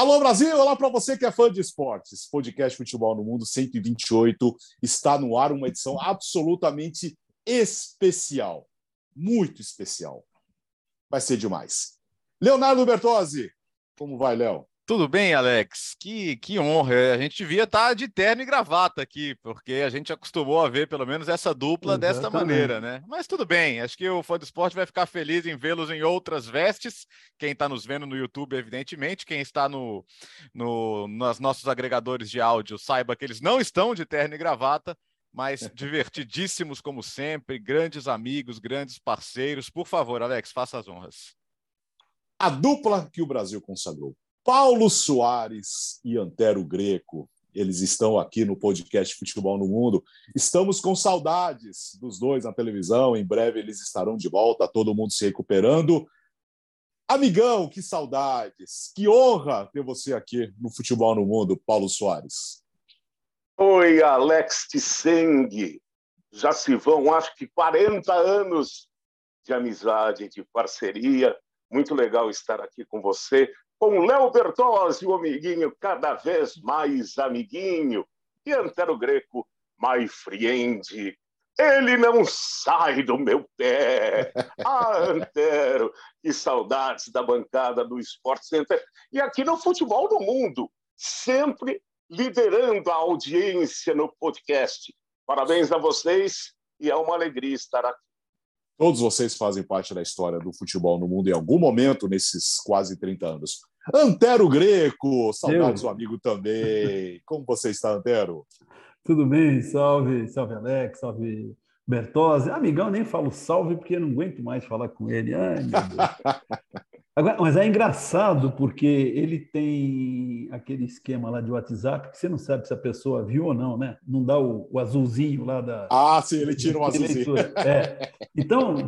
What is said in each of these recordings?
Alô Brasil, olá para você que é fã de esportes. Podcast Futebol no Mundo 128 está no ar uma edição absolutamente especial, muito especial. Vai ser demais. Leonardo Bertozzi, como vai, Léo? Tudo bem, Alex? Que, que honra. A gente devia estar de terno e gravata aqui, porque a gente acostumou a ver pelo menos essa dupla Exatamente. desta maneira, né? Mas tudo bem, acho que o fã do esporte vai ficar feliz em vê-los em outras vestes. Quem está nos vendo no YouTube, evidentemente, quem está no, no, nos nossos agregadores de áudio, saiba que eles não estão de terno e gravata, mas divertidíssimos como sempre, grandes amigos, grandes parceiros. Por favor, Alex, faça as honras. A dupla que o Brasil consagrou Paulo Soares e Antero Greco. Eles estão aqui no podcast Futebol no Mundo. Estamos com saudades dos dois na televisão. Em breve eles estarão de volta, todo mundo se recuperando. Amigão, que saudades! Que honra ter você aqui no Futebol no Mundo, Paulo Soares. Oi, Alex Tisseng. Já se vão, acho que 40 anos de amizade, de parceria. Muito legal estar aqui com você com Léo Bertozzi, o amiguinho cada vez mais amiguinho, e Antero Greco, my friend. Ele não sai do meu pé. Ah, Antero, que saudades da bancada do Sport Center. E aqui no Futebol do Mundo, sempre liderando a audiência no podcast. Parabéns a vocês e é uma alegria estar aqui. Todos vocês fazem parte da história do futebol no mundo em algum momento nesses quase 30 anos. Antero Greco, saudades do amigo também. Como você está, Antero? Tudo bem, salve, salve Alex, salve Bertozzi. Amigão, nem falo salve porque eu não aguento mais falar com ele. Ai, meu Deus. Agora, mas é engraçado porque ele tem aquele esquema lá de WhatsApp que você não sabe se a pessoa viu ou não, né? Não dá o, o azulzinho lá da. Ah, sim, ele tira o azulzinho. É. Então,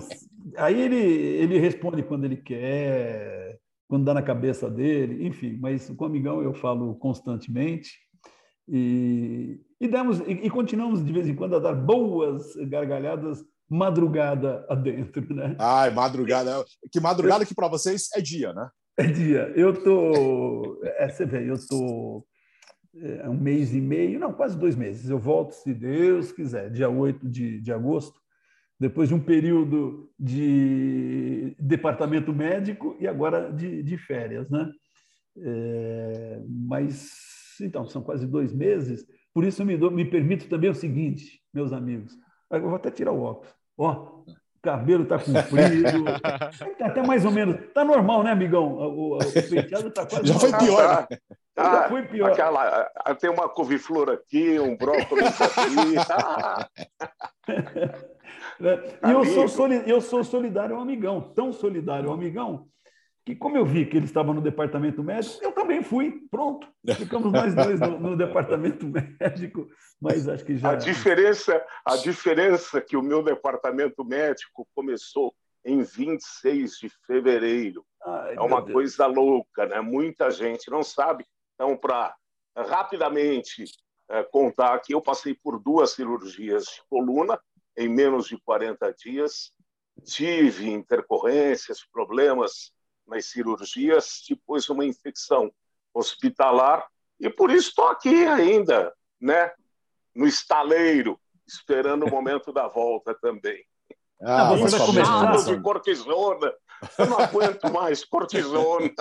aí ele, ele responde quando ele quer, quando dá na cabeça dele, enfim, mas com o amigão eu falo constantemente. E, e, demos, e, e continuamos de vez em quando a dar boas gargalhadas madrugada adentro, né? Ai, madrugada. Que madrugada que para vocês é dia, né? É dia. Eu tô, é, você vê, eu tô é, um mês e meio, não, quase dois meses. Eu volto, se Deus quiser, dia 8 de, de agosto depois de um período de departamento médico e agora de, de férias, né? É, mas, então, são quase dois meses, por isso me, dou, me permito também o seguinte, meus amigos, eu vou até tirar o óculos. Ó, cabelo está comprido, tá até mais ou menos, tá normal, né, amigão? O, o, o penteado está quase... Já foi pior, né? Já foi pior. Aquela, tem uma couve-flor aqui, um brócolis aqui. Né? E eu sou, soli, eu sou solidário ao amigão, tão solidário ao amigão, que como eu vi que ele estava no departamento médico, eu também fui. Pronto. Ficamos nós dois no, no departamento médico, mas acho que já. A diferença, a diferença é que o meu departamento médico começou em 26 de fevereiro. Ai, é uma coisa louca, né? Muita gente não sabe. Então, para rapidamente é, contar aqui, eu passei por duas cirurgias de coluna em menos de 40 dias. Tive intercorrências, problemas nas cirurgias, depois uma infecção hospitalar, e por isso estou aqui ainda, né? no estaleiro, esperando o momento da volta também. Ah, você vai começar de cortisona. Eu não aguento mais cortisona.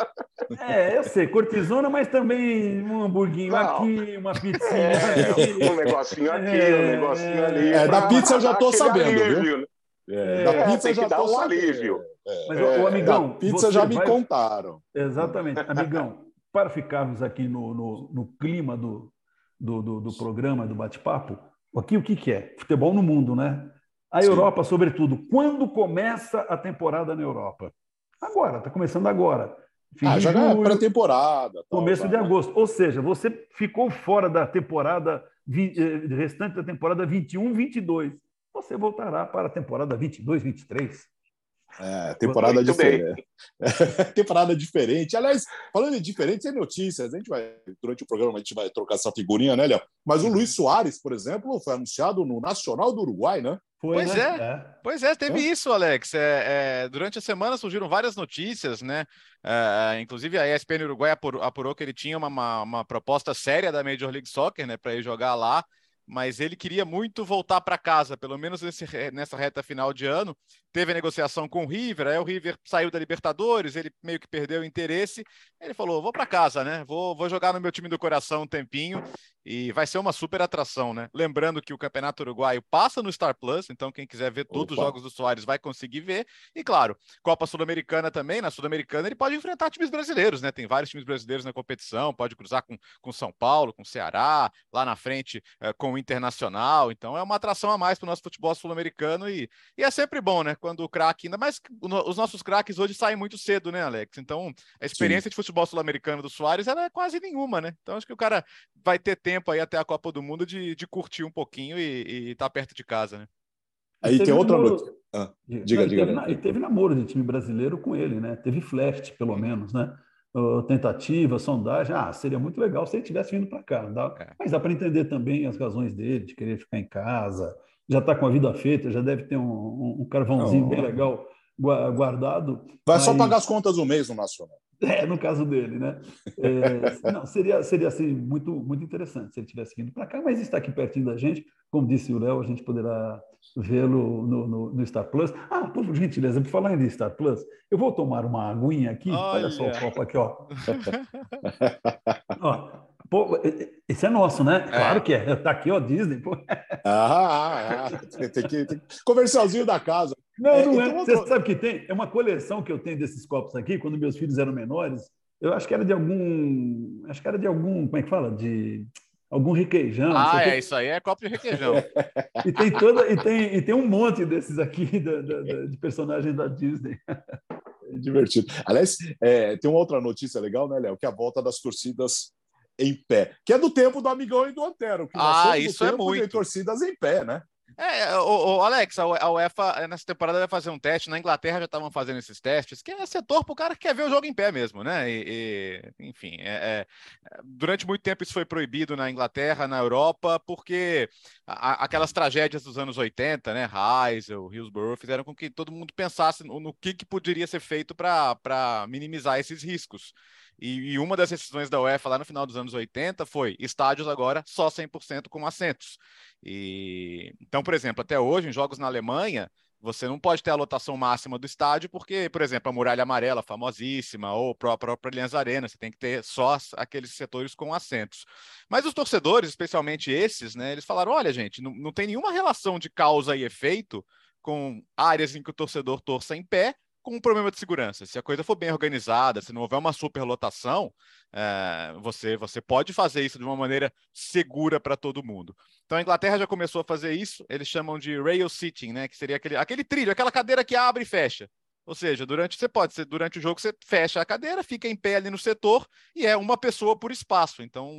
É, eu sei, cortisona, mas também um hamburguinho não. aqui, uma pizzinha é. Um negocinho aqui, é, um negocinho ali. É, da pizza eu já estou sabendo, alívio, viu? Né? É, da pizza eu já estou um alívio. É, mas, o amigão, da pizza já me vai... contaram. Exatamente. Amigão, para ficarmos aqui no, no, no clima do, do, do, do, programa, do bate-papo, aqui o que, que é? Futebol no mundo, né? A Sim. Europa, sobretudo. Quando começa a temporada na Europa? Agora, está começando agora. Fim ah, já é pré-temporada. Começo de agosto. Ou seja, você ficou fora da temporada, eh, restante da temporada 21, 22. Você voltará para a temporada 22, 23. É, temporada diferente. temporada diferente. Aliás, falando em diferente, tem notícias. A gente vai, durante o programa, a gente vai trocar essa figurinha, né, Léo? Mas o uhum. Luiz Soares, por exemplo, foi anunciado no Nacional do Uruguai, né? Foi, pois né? é. é. pois é, teve é. isso, Alex. É, é, durante a semana surgiram várias notícias, né? É, inclusive a ESPN Uruguai apurou, apurou que ele tinha uma, uma, uma, proposta séria da Major League Soccer, né, para ir jogar lá mas ele queria muito voltar para casa, pelo menos nesse, nessa reta final de ano. Teve a negociação com o River, aí o River saiu da Libertadores, ele meio que perdeu o interesse. Ele falou: vou para casa, né? Vou, vou jogar no meu time do coração um tempinho e vai ser uma super atração, né? Lembrando que o Campeonato Uruguaio passa no Star Plus, então quem quiser ver todos Opa. os jogos do Soares vai conseguir ver. E claro, Copa Sul-Americana também, na Sul-Americana ele pode enfrentar times brasileiros, né? Tem vários times brasileiros na competição, pode cruzar com, com São Paulo, com Ceará, lá na frente é, com o Internacional. Então é uma atração a mais para o nosso futebol sul-americano e, e é sempre bom, né? Quando o craque, ainda mais os nossos craques hoje saem muito cedo, né, Alex? Então a experiência Sim. de futebol sul-americano do Soares ela é quase nenhuma, né? Então acho que o cara vai ter tempo aí até a Copa do Mundo de, de curtir um pouquinho e estar tá perto de casa, né? Aí tem outra namoro... notícia. Ah, diga, Não, diga. Teve, na... teve namoro de time brasileiro com ele, né? Teve flash, pelo menos, né? Uh, tentativa, sondagem. Ah, seria muito legal se ele tivesse vindo para cá. Dá... É. Mas dá para entender também as razões dele, de querer ficar em casa. Já está com a vida feita, já deve ter um, um, um carvãozinho Não. bem legal guardado. Vai mas... só pagar as contas do mês no Nacional. É, no caso dele, né? É, não, seria, seria assim, muito, muito interessante se ele tivesse vindo para cá, mas está aqui pertinho da gente. Como disse o Léo, a gente poderá vê-lo no, no, no, Star Plus. Ah, por gentileza, por falar em Star Plus, eu vou tomar uma aguinha aqui. Olha, Olha só o copo aqui, ó. ó pô, esse é nosso, né? É. Claro que é. Está aqui, ó, Disney. Pô. Ah, ah, ah. Tem, que, tem... Comercialzinho da casa. Não, é, não é. Então, Você sabe que tem? É uma coleção que eu tenho desses copos aqui, quando meus filhos eram menores. Eu acho que era de algum. Acho que era de algum. Como é que fala? De algum requeijão. Ah, é, isso aí é copo de requeijão. e, tem toda, e, tem, e tem um monte desses aqui da, da, da, de personagens da Disney. É divertido. Aliás, é, tem uma outra notícia legal, né, Léo? Que é a volta das torcidas em pé, que é do tempo do Amigão e do Antero. Que ah, isso é muito. Torcidas em pé, né? É, o, o Alex, a UEFA nessa temporada vai fazer um teste. Na Inglaterra já estavam fazendo esses testes, que é setor para o cara que quer ver o jogo em pé mesmo, né? E, e enfim, é, é, durante muito tempo isso foi proibido na Inglaterra, na Europa, porque a, aquelas tragédias dos anos 80, né? Heysel, Hillsborough, fizeram com que todo mundo pensasse no, no que, que poderia ser feito para minimizar esses riscos. E, e, uma das decisões da UEFA lá no final dos anos 80 foi estádios agora só 100% com assentos. E então, por exemplo, até hoje em jogos na Alemanha, você não pode ter a lotação máxima do estádio, porque, por exemplo, a Muralha Amarela, famosíssima, ou a própria Allianz Arena, você tem que ter só aqueles setores com assentos. Mas os torcedores, especialmente esses, né, eles falaram: olha, gente, não, não tem nenhuma relação de causa e efeito com áreas em que o torcedor torça em pé com um problema de segurança. Se a coisa for bem organizada, se não houver uma superlotação, é, você, você pode fazer isso de uma maneira segura para todo mundo. Então a Inglaterra já começou a fazer isso, eles chamam de rail sitting, né? Que seria aquele, aquele trilho, aquela cadeira que abre e fecha. Ou seja, durante você pode ser durante o jogo você fecha a cadeira, fica em pé ali no setor e é uma pessoa por espaço. Então,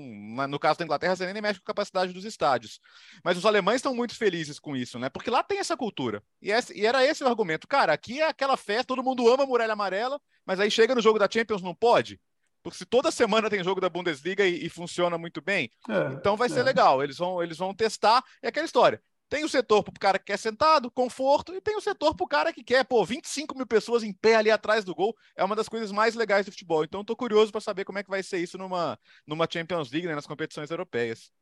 no caso da Inglaterra, você nem mexe com a capacidade dos estádios. Mas os alemães estão muito felizes com isso, né? Porque lá tem essa cultura. E, esse, e era esse o argumento. Cara, aqui é aquela festa, todo mundo ama a muralha amarela, mas aí chega no jogo da Champions não pode. Porque se toda semana tem jogo da Bundesliga e, e funciona muito bem, é, então vai ser é. legal. Eles vão, eles vão testar. É aquela história. Tem o setor para o cara que quer sentado, conforto, e tem o setor para o cara que quer, pô, 25 mil pessoas em pé ali atrás do gol. É uma das coisas mais legais do futebol. Então, estou curioso para saber como é que vai ser isso numa, numa Champions League, né, nas competições europeias.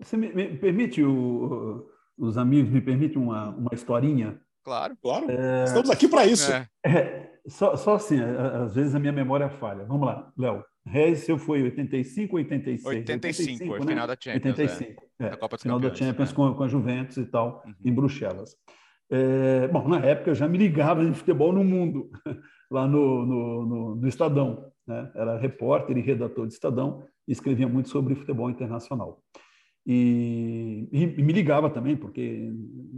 Você me, me permite, o, os amigos, me permite uma, uma historinha? Claro, claro. É... Estamos aqui para isso. É. É, só, só assim, às vezes a minha memória falha. Vamos lá, Léo. Reisel foi 85 ou 86? 85, 85 foi né? final da Champions. 85, é. é. Copa dos final Campeões, da Champions é. com, com a Juventus e tal, uhum. em Bruxelas. É, bom, na época eu já me ligava em futebol no mundo, lá no, no, no, no Estadão. Né? Era repórter e redator de Estadão e escrevia muito sobre futebol internacional. E, e, me ligava também, porque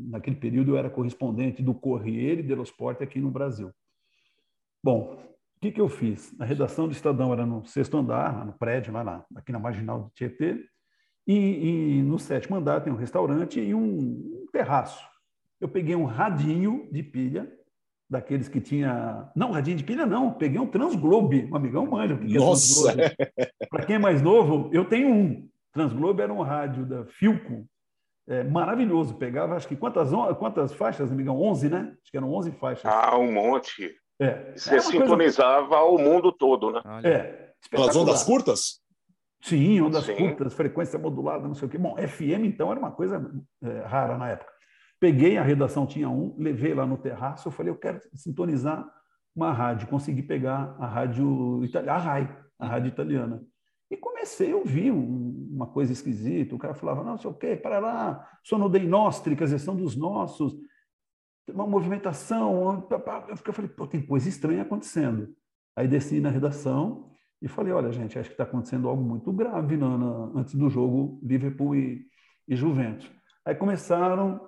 naquele período eu era correspondente do Corriere dello Sport aqui no Brasil. Bom, o que, que eu fiz? A redação do Estadão era no sexto andar, no prédio, lá na, aqui na Marginal do Tietê, e, e, no sétimo andar tem um restaurante e um, um terraço. Eu peguei um radinho de pilha daqueles que tinha. Não, radinho de pilha não, peguei um Transglobe, um amigão manja. Que Nossa! É Para quem é mais novo, eu tenho um. Transglobe era um rádio da Filco, é, maravilhoso. Pegava, acho que quantas, quantas faixas, amigão? 11, né? Acho que eram 11 faixas. Ah, um monte. É. Você sintonizava coisa... o mundo todo, né? É. Pelas ondas curtas? Sim, ondas Sim. curtas, frequência modulada, não sei o quê. Bom, FM, então, era uma coisa é, rara na época. Peguei, a redação tinha um, levei lá no terraço, eu falei, eu quero sintonizar uma rádio. Consegui pegar a rádio italiana, a RAI, a rádio italiana. E comecei a ouvir um, uma coisa esquisita. O cara falava, não, sei o quê, para lá, sono dei nostri, quer dizer, são dos nossos. Uma movimentação. Eu falei, pô, tem coisa estranha acontecendo. Aí desci na redação e falei, olha, gente, acho que está acontecendo algo muito grave no, no, antes do jogo Liverpool e, e Juventus. Aí começaram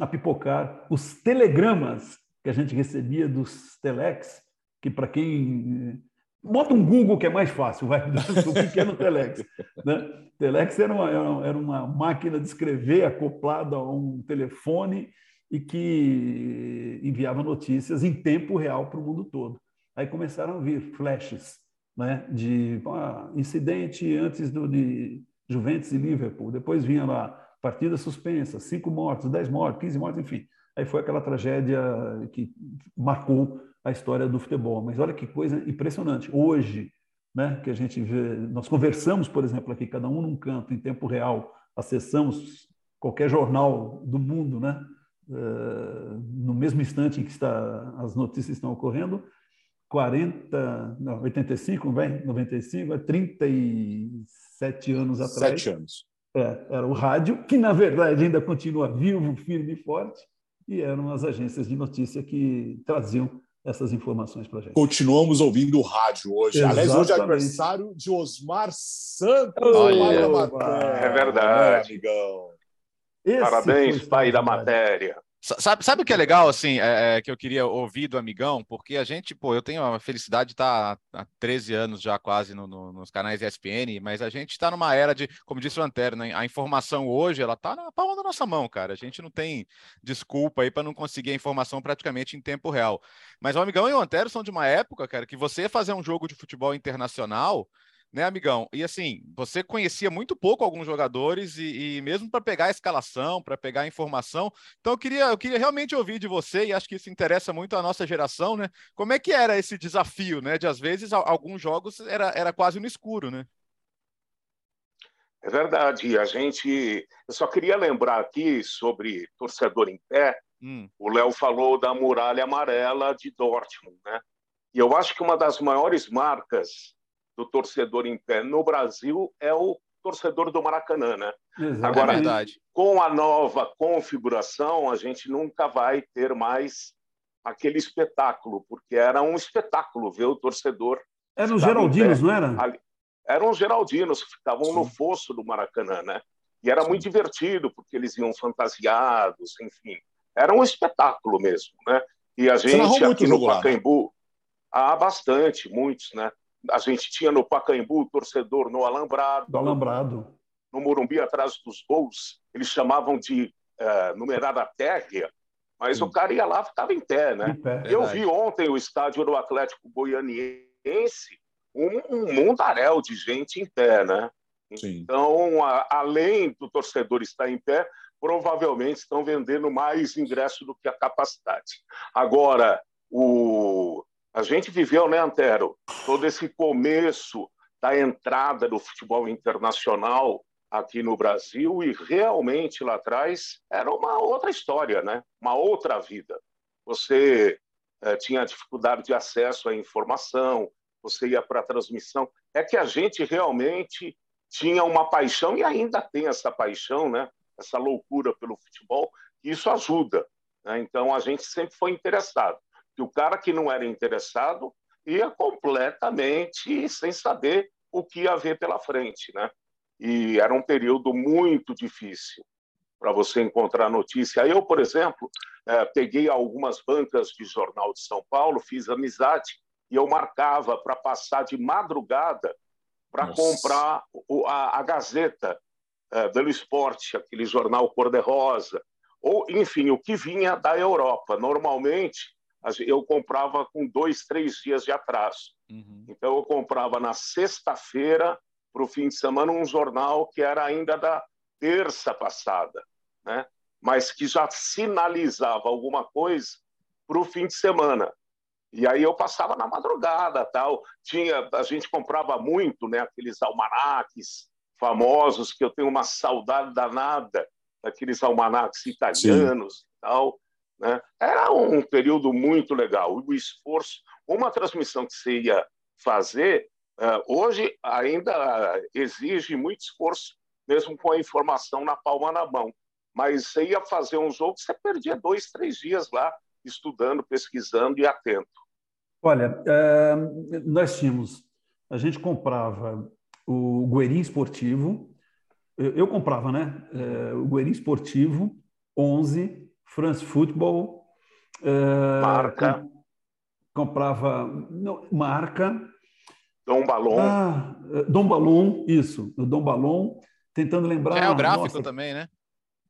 a pipocar os telegramas que a gente recebia dos telex, que para quem bota um Google que é mais fácil, vai, do pequeno Telex. Né? Telex era uma, era uma máquina de escrever acoplada a um telefone e que enviava notícias em tempo real para o mundo todo. Aí começaram a vir flashes né, de ah, incidente antes do, de Juventus e Liverpool, depois vinha lá partida suspensa, cinco mortos, dez mortos, quinze mortos, enfim. Aí foi aquela tragédia que marcou a história do futebol. Mas olha que coisa impressionante. Hoje, né, que a gente vê, nós conversamos, por exemplo, aqui, cada um num canto, em tempo real, acessamos qualquer jornal do mundo, né, no mesmo instante em que está, as notícias estão ocorrendo, 40, não, 85, vem, 95, é 37 anos atrás. Sete anos. É, era o rádio, que na verdade ainda continua vivo, firme e forte, e eram as agências de notícia que traziam essas informações para a gente. Continuamos ouvindo o rádio hoje. Exatamente. Aliás, hoje é aniversário de Osmar Santos, matéria. É verdade. Né, amigão. Parabéns, pai da matéria. Sabe, sabe o que é legal, assim, é, é, que eu queria ouvir do amigão? Porque a gente, pô, eu tenho a felicidade de estar há 13 anos já quase no, no, nos canais ESPN, mas a gente está numa era de, como disse o Antero, né, a informação hoje, ela está na palma da nossa mão, cara. A gente não tem desculpa aí para não conseguir a informação praticamente em tempo real. Mas o amigão e o Antero são de uma época, cara, que você fazer um jogo de futebol internacional né, amigão? E assim, você conhecia muito pouco alguns jogadores e, e mesmo para pegar a escalação, para pegar a informação. Então eu queria, eu queria realmente ouvir de você e acho que isso interessa muito a nossa geração, né? Como é que era esse desafio, né? De às vezes alguns jogos era, era quase no escuro, né? É verdade. A gente, eu só queria lembrar aqui sobre torcedor em pé. Hum. O Léo falou da muralha amarela de Dortmund, né? E eu acho que uma das maiores marcas do torcedor em pé no Brasil é o torcedor do Maracanã, né? Agora, é verdade. com a nova configuração, a gente nunca vai ter mais aquele espetáculo, porque era um espetáculo ver o torcedor. Eram os Geraldinos, não era? Ali. Eram os Geraldinos, que ficavam Sim. no fosso do Maracanã, né? E era Sim. muito divertido, porque eles iam fantasiados, enfim. Era um espetáculo mesmo, né? E a gente aqui no Pacaembu, né? há bastante, muitos, né? A gente tinha no Pacaembu o torcedor no Alambrado. Do Alambrado. No Morumbi, atrás dos gols, eles chamavam de uh, numerada térrea, mas Sim. o cara ia lá ficava em pé, né? Em pé, Eu vi ontem o estádio do Atlético Goianiense, um, um mundaréu de gente em pé, né? Sim. Então, a, além do torcedor estar em pé, provavelmente estão vendendo mais ingresso do que a capacidade. Agora, o, a gente viveu, né, Antero, todo esse começo da entrada do futebol internacional aqui no Brasil e realmente lá atrás era uma outra história, né? Uma outra vida. Você eh, tinha dificuldade de acesso à informação, você ia para a transmissão. É que a gente realmente tinha uma paixão e ainda tem essa paixão, né? Essa loucura pelo futebol. E isso ajuda. Né? Então a gente sempre foi interessado que o cara que não era interessado ia completamente sem saber o que ia ver pela frente, né? E era um período muito difícil para você encontrar notícia. Eu, por exemplo, é, peguei algumas bancas de jornal de São Paulo, fiz amizade e eu marcava para passar de madrugada para comprar a, a Gazeta é, do Esporte, aquele jornal cor-de-rosa, ou, enfim, o que vinha da Europa. Normalmente, eu comprava com dois, três dias de atraso. Uhum. Então, eu comprava na sexta-feira, para o fim de semana, um jornal que era ainda da terça passada, né? mas que já sinalizava alguma coisa para o fim de semana. E aí eu passava na madrugada, tal. Tinha, a gente comprava muito, né, aqueles almanaques famosos que eu tenho uma saudade danada daqueles almanaques italianos Sim. e tal. Né? Era um período muito legal. O esforço, uma transmissão que você ia fazer, uh, hoje ainda exige muito esforço, mesmo com a informação na palma na mão. Mas você ia fazer um jogo, você perdia dois, três dias lá estudando, pesquisando e atento. Olha, é, nós tínhamos, a gente comprava o Guerin Esportivo, eu, eu comprava, né? É, o Guerin Esportivo, 11, France Football. Uh, marca. Com, comprava não, marca. Dom Balon. Ah, eh, Dom Balon, isso. Dom Balon, tentando lembrar. É o gráfico nossa, também, né?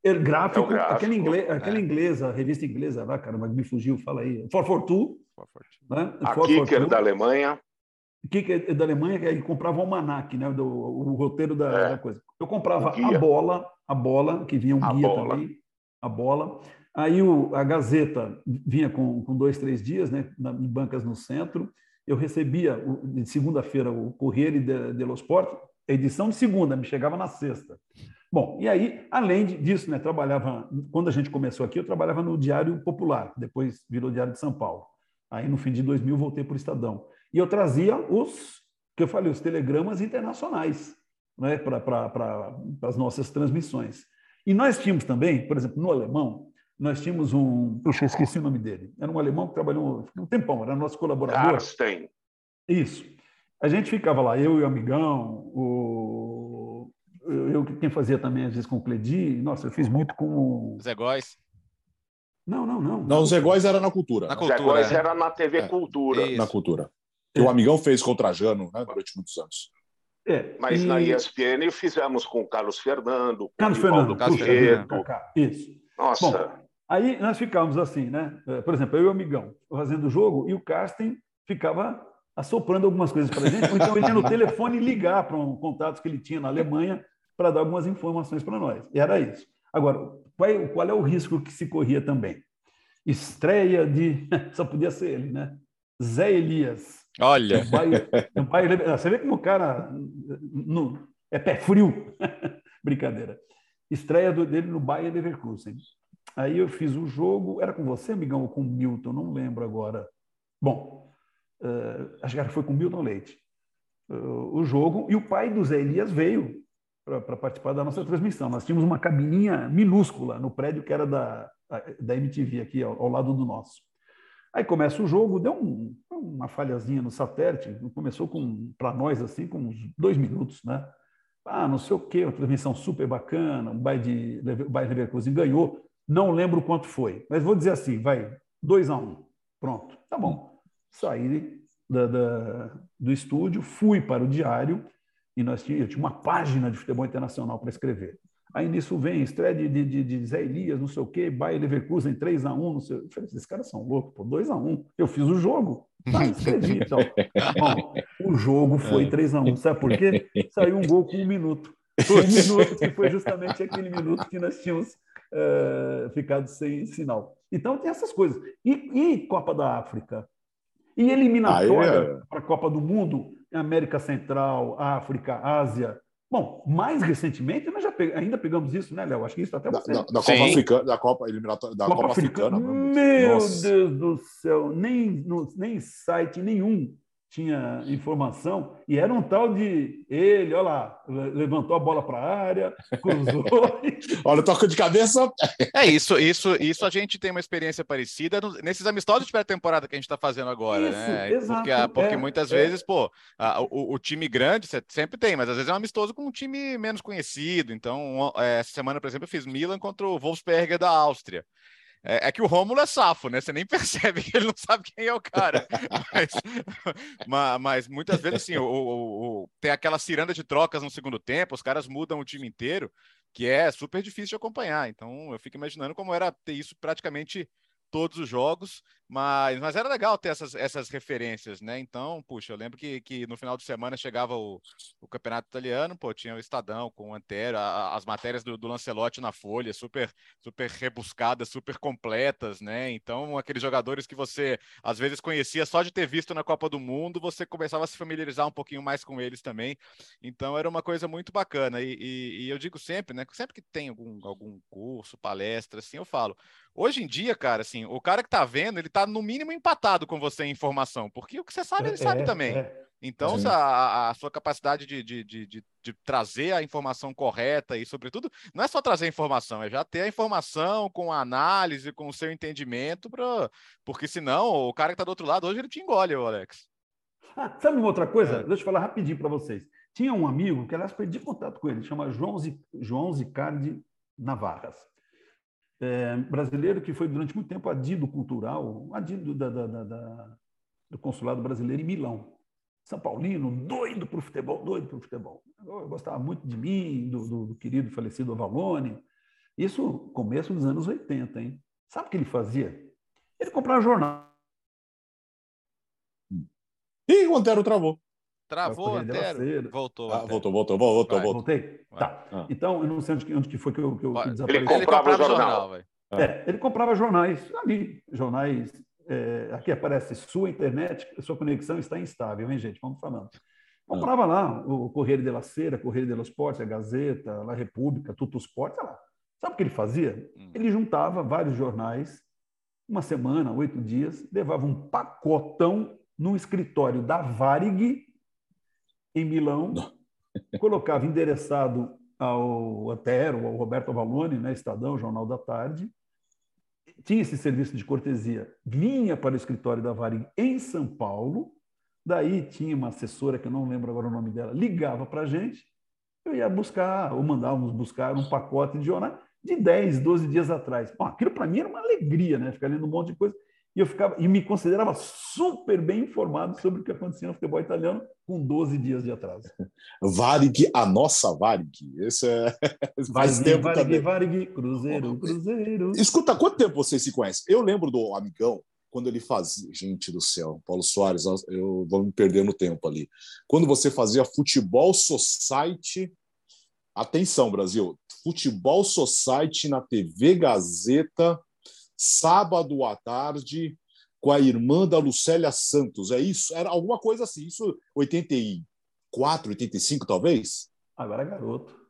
É gráfico, é o gráfico, aquela, inglês, aquela é. inglesa, a revista inglesa, vai, caramba, me fugiu, fala aí. For For Two. Né? A For Kicker For da Alemanha. Kicker da Alemanha, que aí comprava o almanac, né? Do, o roteiro da, é. da coisa. Eu comprava a bola, a bola, que vinha um a guia bola. também, a bola. Aí o, a Gazeta vinha com, com dois, três dias, né, em bancas no centro. Eu recebia, de segunda-feira, o Corriere dello Sport, edição de segunda, me chegava na sexta. Bom, e aí, além disso, né, trabalhava, quando a gente começou aqui, eu trabalhava no Diário Popular, depois virou Diário de São Paulo. Aí, no fim de 2000, voltei para o Estadão. E eu trazia os, que eu falei, os telegramas internacionais né, para as nossas transmissões. E nós tínhamos também, por exemplo, no alemão, nós tínhamos um. Puxa, eu esqueci o nome dele. Era um alemão que trabalhou um tempão, era nosso colaborador. Karsten. Isso. A gente ficava lá, eu e o amigão, o... eu quem fazia também às vezes com o Cledi. Nossa, eu fiz muito com o. Zé Góis. Não, não, não. Não, o Zé Góis era na cultura. Na cultura. Zé Góis é. era na TV é. Cultura. Isso. Na cultura. E o amigão fez com o Trajano né, durante muitos anos. É, Mas e... na ESPN fizemos com o Carlos Fernando, Carlos Fernando, Carlos Fernando. Isso. Nossa. Bom, Aí nós ficávamos assim, né? É, por exemplo, eu e o amigão fazendo o jogo e o Carsten ficava assoprando algumas coisas para a gente, ou então ele ia no telefone ligar para um contato que ele tinha na Alemanha para dar algumas informações para nós. E era isso. Agora, qual é, qual é o risco que se corria também? Estreia de. Só podia ser ele, né? Zé Elias. Olha! você vê como o cara no, é pé frio. Brincadeira. Estreia dele no Bayern Leverkusen. Aí eu fiz o jogo, era com você, amigão, ou com o Milton, não lembro agora. Bom, uh, acho que foi com o Milton Leite. Uh, o jogo, e o pai do Zé Elias veio para participar da nossa transmissão. Nós tínhamos uma cabininha minúscula no prédio que era da, da MTV, aqui ao, ao lado do nosso. Aí começa o jogo, deu um, uma falhazinha no satélite, começou com para nós assim com uns dois minutos, né? Ah, não sei o quê, uma transmissão super bacana, o Bayern Leverkusen ganhou. Não lembro quanto foi, mas vou dizer assim, vai, 2 a 1 um. Pronto, tá bom. Saí da, da, do estúdio, fui para o diário e nós tínhamos, eu tinha uma página de futebol internacional para escrever. Aí nisso vem estreia de, de, de, Zé Elias, não sei o quê, Bayer Leverkusen 3 a 1 não sei. Eu falei, esses caras são loucos, pô, 2 a 1 Eu fiz o jogo, tá, escrevi. Então. Bom, o jogo foi 3 é. a 1 Sabe por quê? Saiu um gol com um minuto. Um minuto, que foi justamente aquele minuto que nós tínhamos uh, ficado sem sinal. Então tem essas coisas. E, e Copa da África? E eliminatória é... para a Copa do Mundo, América Central, África, Ásia. Bom, mais recentemente, nós já pe... ainda pegamos isso, né, Léo? Acho que isso até você. Da, da, Copa Africana, da Copa eliminatória, da Copa, Copa Africana. Africana. Meu Nossa. Deus do céu, nem, no, nem site nenhum tinha informação, e era um tal de ele, olha lá, levantou a bola para a área, cruzou. olha, toca de cabeça. É isso, isso, isso a gente tem uma experiência parecida nesses amistosos de pré-temporada que a gente está fazendo agora, isso, né? Exato, porque, porque é, muitas é. vezes, pô, a, o, o, time grande sempre tem, mas às vezes é um amistoso com um time menos conhecido. Então, é, essa semana, por exemplo, eu fiz Milan contra o Wolfsberger da Áustria. É, é, que o Rômulo é safo, né? Você nem percebe que ele não sabe quem é o cara. mas, mas, mas, muitas vezes, assim, o, o, o, tem aquela ciranda de trocas no segundo tempo, os caras mudam o time inteiro, que é super difícil de acompanhar. Então, eu fico imaginando como era ter isso praticamente todos os jogos. Mas, mas era legal ter essas, essas referências, né? Então, puxa, eu lembro que, que no final de semana chegava o, o campeonato italiano, pô, tinha o Estadão com o Antero, a, as matérias do, do Lancelotti na Folha, super, super rebuscadas, super completas, né? Então, aqueles jogadores que você às vezes conhecia só de ter visto na Copa do Mundo, você começava a se familiarizar um pouquinho mais com eles também. Então, era uma coisa muito bacana. E, e, e eu digo sempre, né? Sempre que tem algum, algum curso, palestra, assim, eu falo Hoje em dia, cara, assim, o cara que tá vendo, ele tá no mínimo empatado com você em informação, porque o que você sabe, ele é, sabe também. É. Então, a, a, sua capacidade de, de, de, de, trazer a informação correta e, sobretudo, não é só trazer a informação, é já ter a informação com a análise, com o seu entendimento, pra... porque senão o cara que tá do outro lado hoje ele te engole, Alex. Ah, sabe uma outra coisa? É. Deixa eu falar rapidinho para vocês. Tinha um amigo que, aliás, perdi contato com ele, chama João, João Zicardi Navarras é, brasileiro que foi durante muito tempo adido cultural, adido da, da, da, do consulado brasileiro em Milão. São Paulino, doido para o futebol, doido para o futebol. Eu gostava muito de mim, do, do, do querido falecido Avalone. Isso começo dos anos 80, hein? Sabe o que ele fazia? Ele comprava jornal. E o Antero travou. Travou, Antero. Voltou, ah, voltou, voltou, voltou, voltou. Voltei? Vai. Tá. Ah. Então, eu não sei onde, onde que foi que eu, que eu desapareci. Ele comprava, ele comprava jornal. jornal é, ele comprava jornais ali, jornais. É, aqui aparece sua internet, sua conexão está instável, hein, gente? Vamos falando. Comprava lá o Correio de la Cera, Correio de los Esportes, a Gazeta, La República, Tudo Esporte, lá. Sabe o que ele fazia? Hum. Ele juntava vários jornais, uma semana, oito dias, levava um pacotão no escritório da Varig, em Milão, colocava endereçado ao Antero, ao Roberto Avalone, né, Estadão, Jornal da Tarde, tinha esse serviço de cortesia, vinha para o escritório da Varig em São Paulo, daí tinha uma assessora, que eu não lembro agora o nome dela, ligava para a gente, eu ia buscar, ou mandávamos buscar um pacote de jornal de 10, 12 dias atrás. Bom, aquilo para mim era uma alegria, né? Ficar lendo um monte de coisa e eu ficava e me considerava super bem informado sobre o que acontecia no futebol italiano com 12 dias de atraso. Varig, a nossa Varig. Esse é faz tempo Varig, também. Varig, Cruzeiro, Cruzeiro. Escuta, quanto tempo vocês se conhecem? Eu lembro do amigão quando ele fazia, gente do céu, Paulo Soares, eu vou me perder no tempo ali. Quando você fazia futebol society, atenção Brasil, futebol society na TV Gazeta sábado à tarde, com a irmã da Lucélia Santos. É isso? Era alguma coisa assim. Isso 84, 85, talvez? Agora é garoto.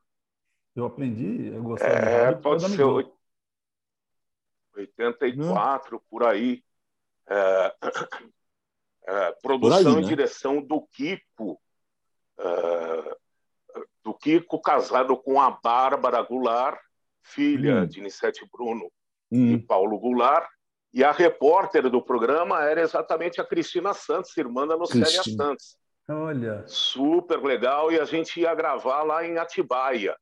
Eu aprendi, eu gostei. É, pode ser 84, Não. por aí. É, é, produção por aí, né? e direção do Kiko. É, do Kiko casado com a Bárbara Goulart, filha hum. de Nissete Bruno hum. e Paulo Goulart. E a repórter do programa era exatamente a Cristina Santos, irmã da Lucélia Santos. Olha. Super legal. E a gente ia gravar lá em Atibaia,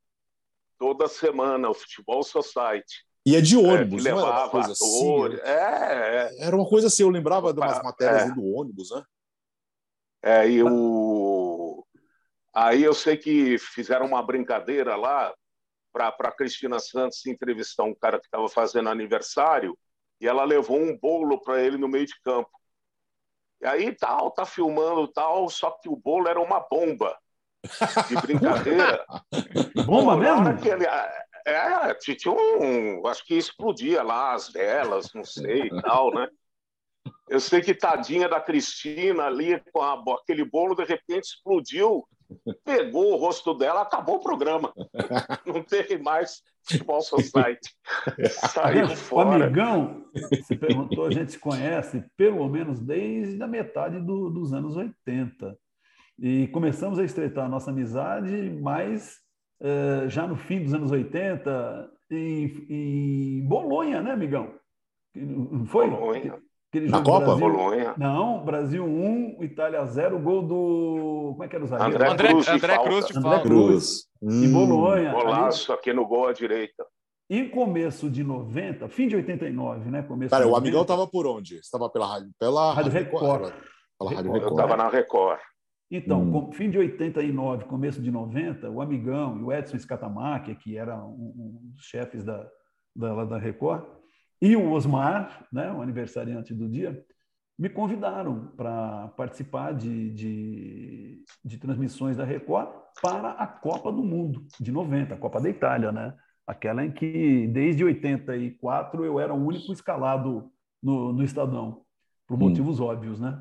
toda semana, o Futebol Society. E é de ônibus, é, não era coisa assim? É, é, Era uma coisa assim, eu lembrava de umas matérias é. do ônibus, né? É, e o... Aí eu sei que fizeram uma brincadeira lá, para a Cristina Santos entrevistar um cara que estava fazendo aniversário e ela levou um bolo para ele no meio de campo. E aí tal, tá filmando tal, só que o bolo era uma bomba de brincadeira. bomba mesmo? Que ele, é, tinha um, acho que explodia lá as velas, não sei e tal, né? Eu sei que tadinha da Cristina ali com a, aquele bolo de repente explodiu pegou o rosto dela, acabou o programa. Não teve mais Futebol Society. Saiu fora. O amigão, você perguntou, a gente se conhece pelo menos desde a metade do, dos anos 80. E começamos a estreitar a nossa amizade, mas uh, já no fim dos anos 80, em, em Bolonha, né, amigão? Foi? Bolonha. Aquele Na Copa? Brasil, Bolonha. Não, Brasil 1, Itália 0, gol do. Como é que era o zagueiro? André, André Cruz, André Cruz de André Cruz. Hum. Em Bolonha. Golaço ali... aqui no gol à direita. Em começo de 90, fim de 89, né? Começo Pera, o amigão estava por onde? Estava pela rádio? Pela Rádio Record. Record. Pela Rádio Record. Eu estava na Record. Então, hum. fim de 89, começo de 90, o Amigão e o Edson Scatamac, que eram um, um, os chefes da, da, da Record, e o Osmar, né, o aniversariante do dia, me convidaram para participar de, de, de, transmissões da Record para a Copa do Mundo de 90, a Copa da Itália, né? Aquela em que, desde 84, eu era o único escalado no, no Estadão, por motivos hum. óbvios, né?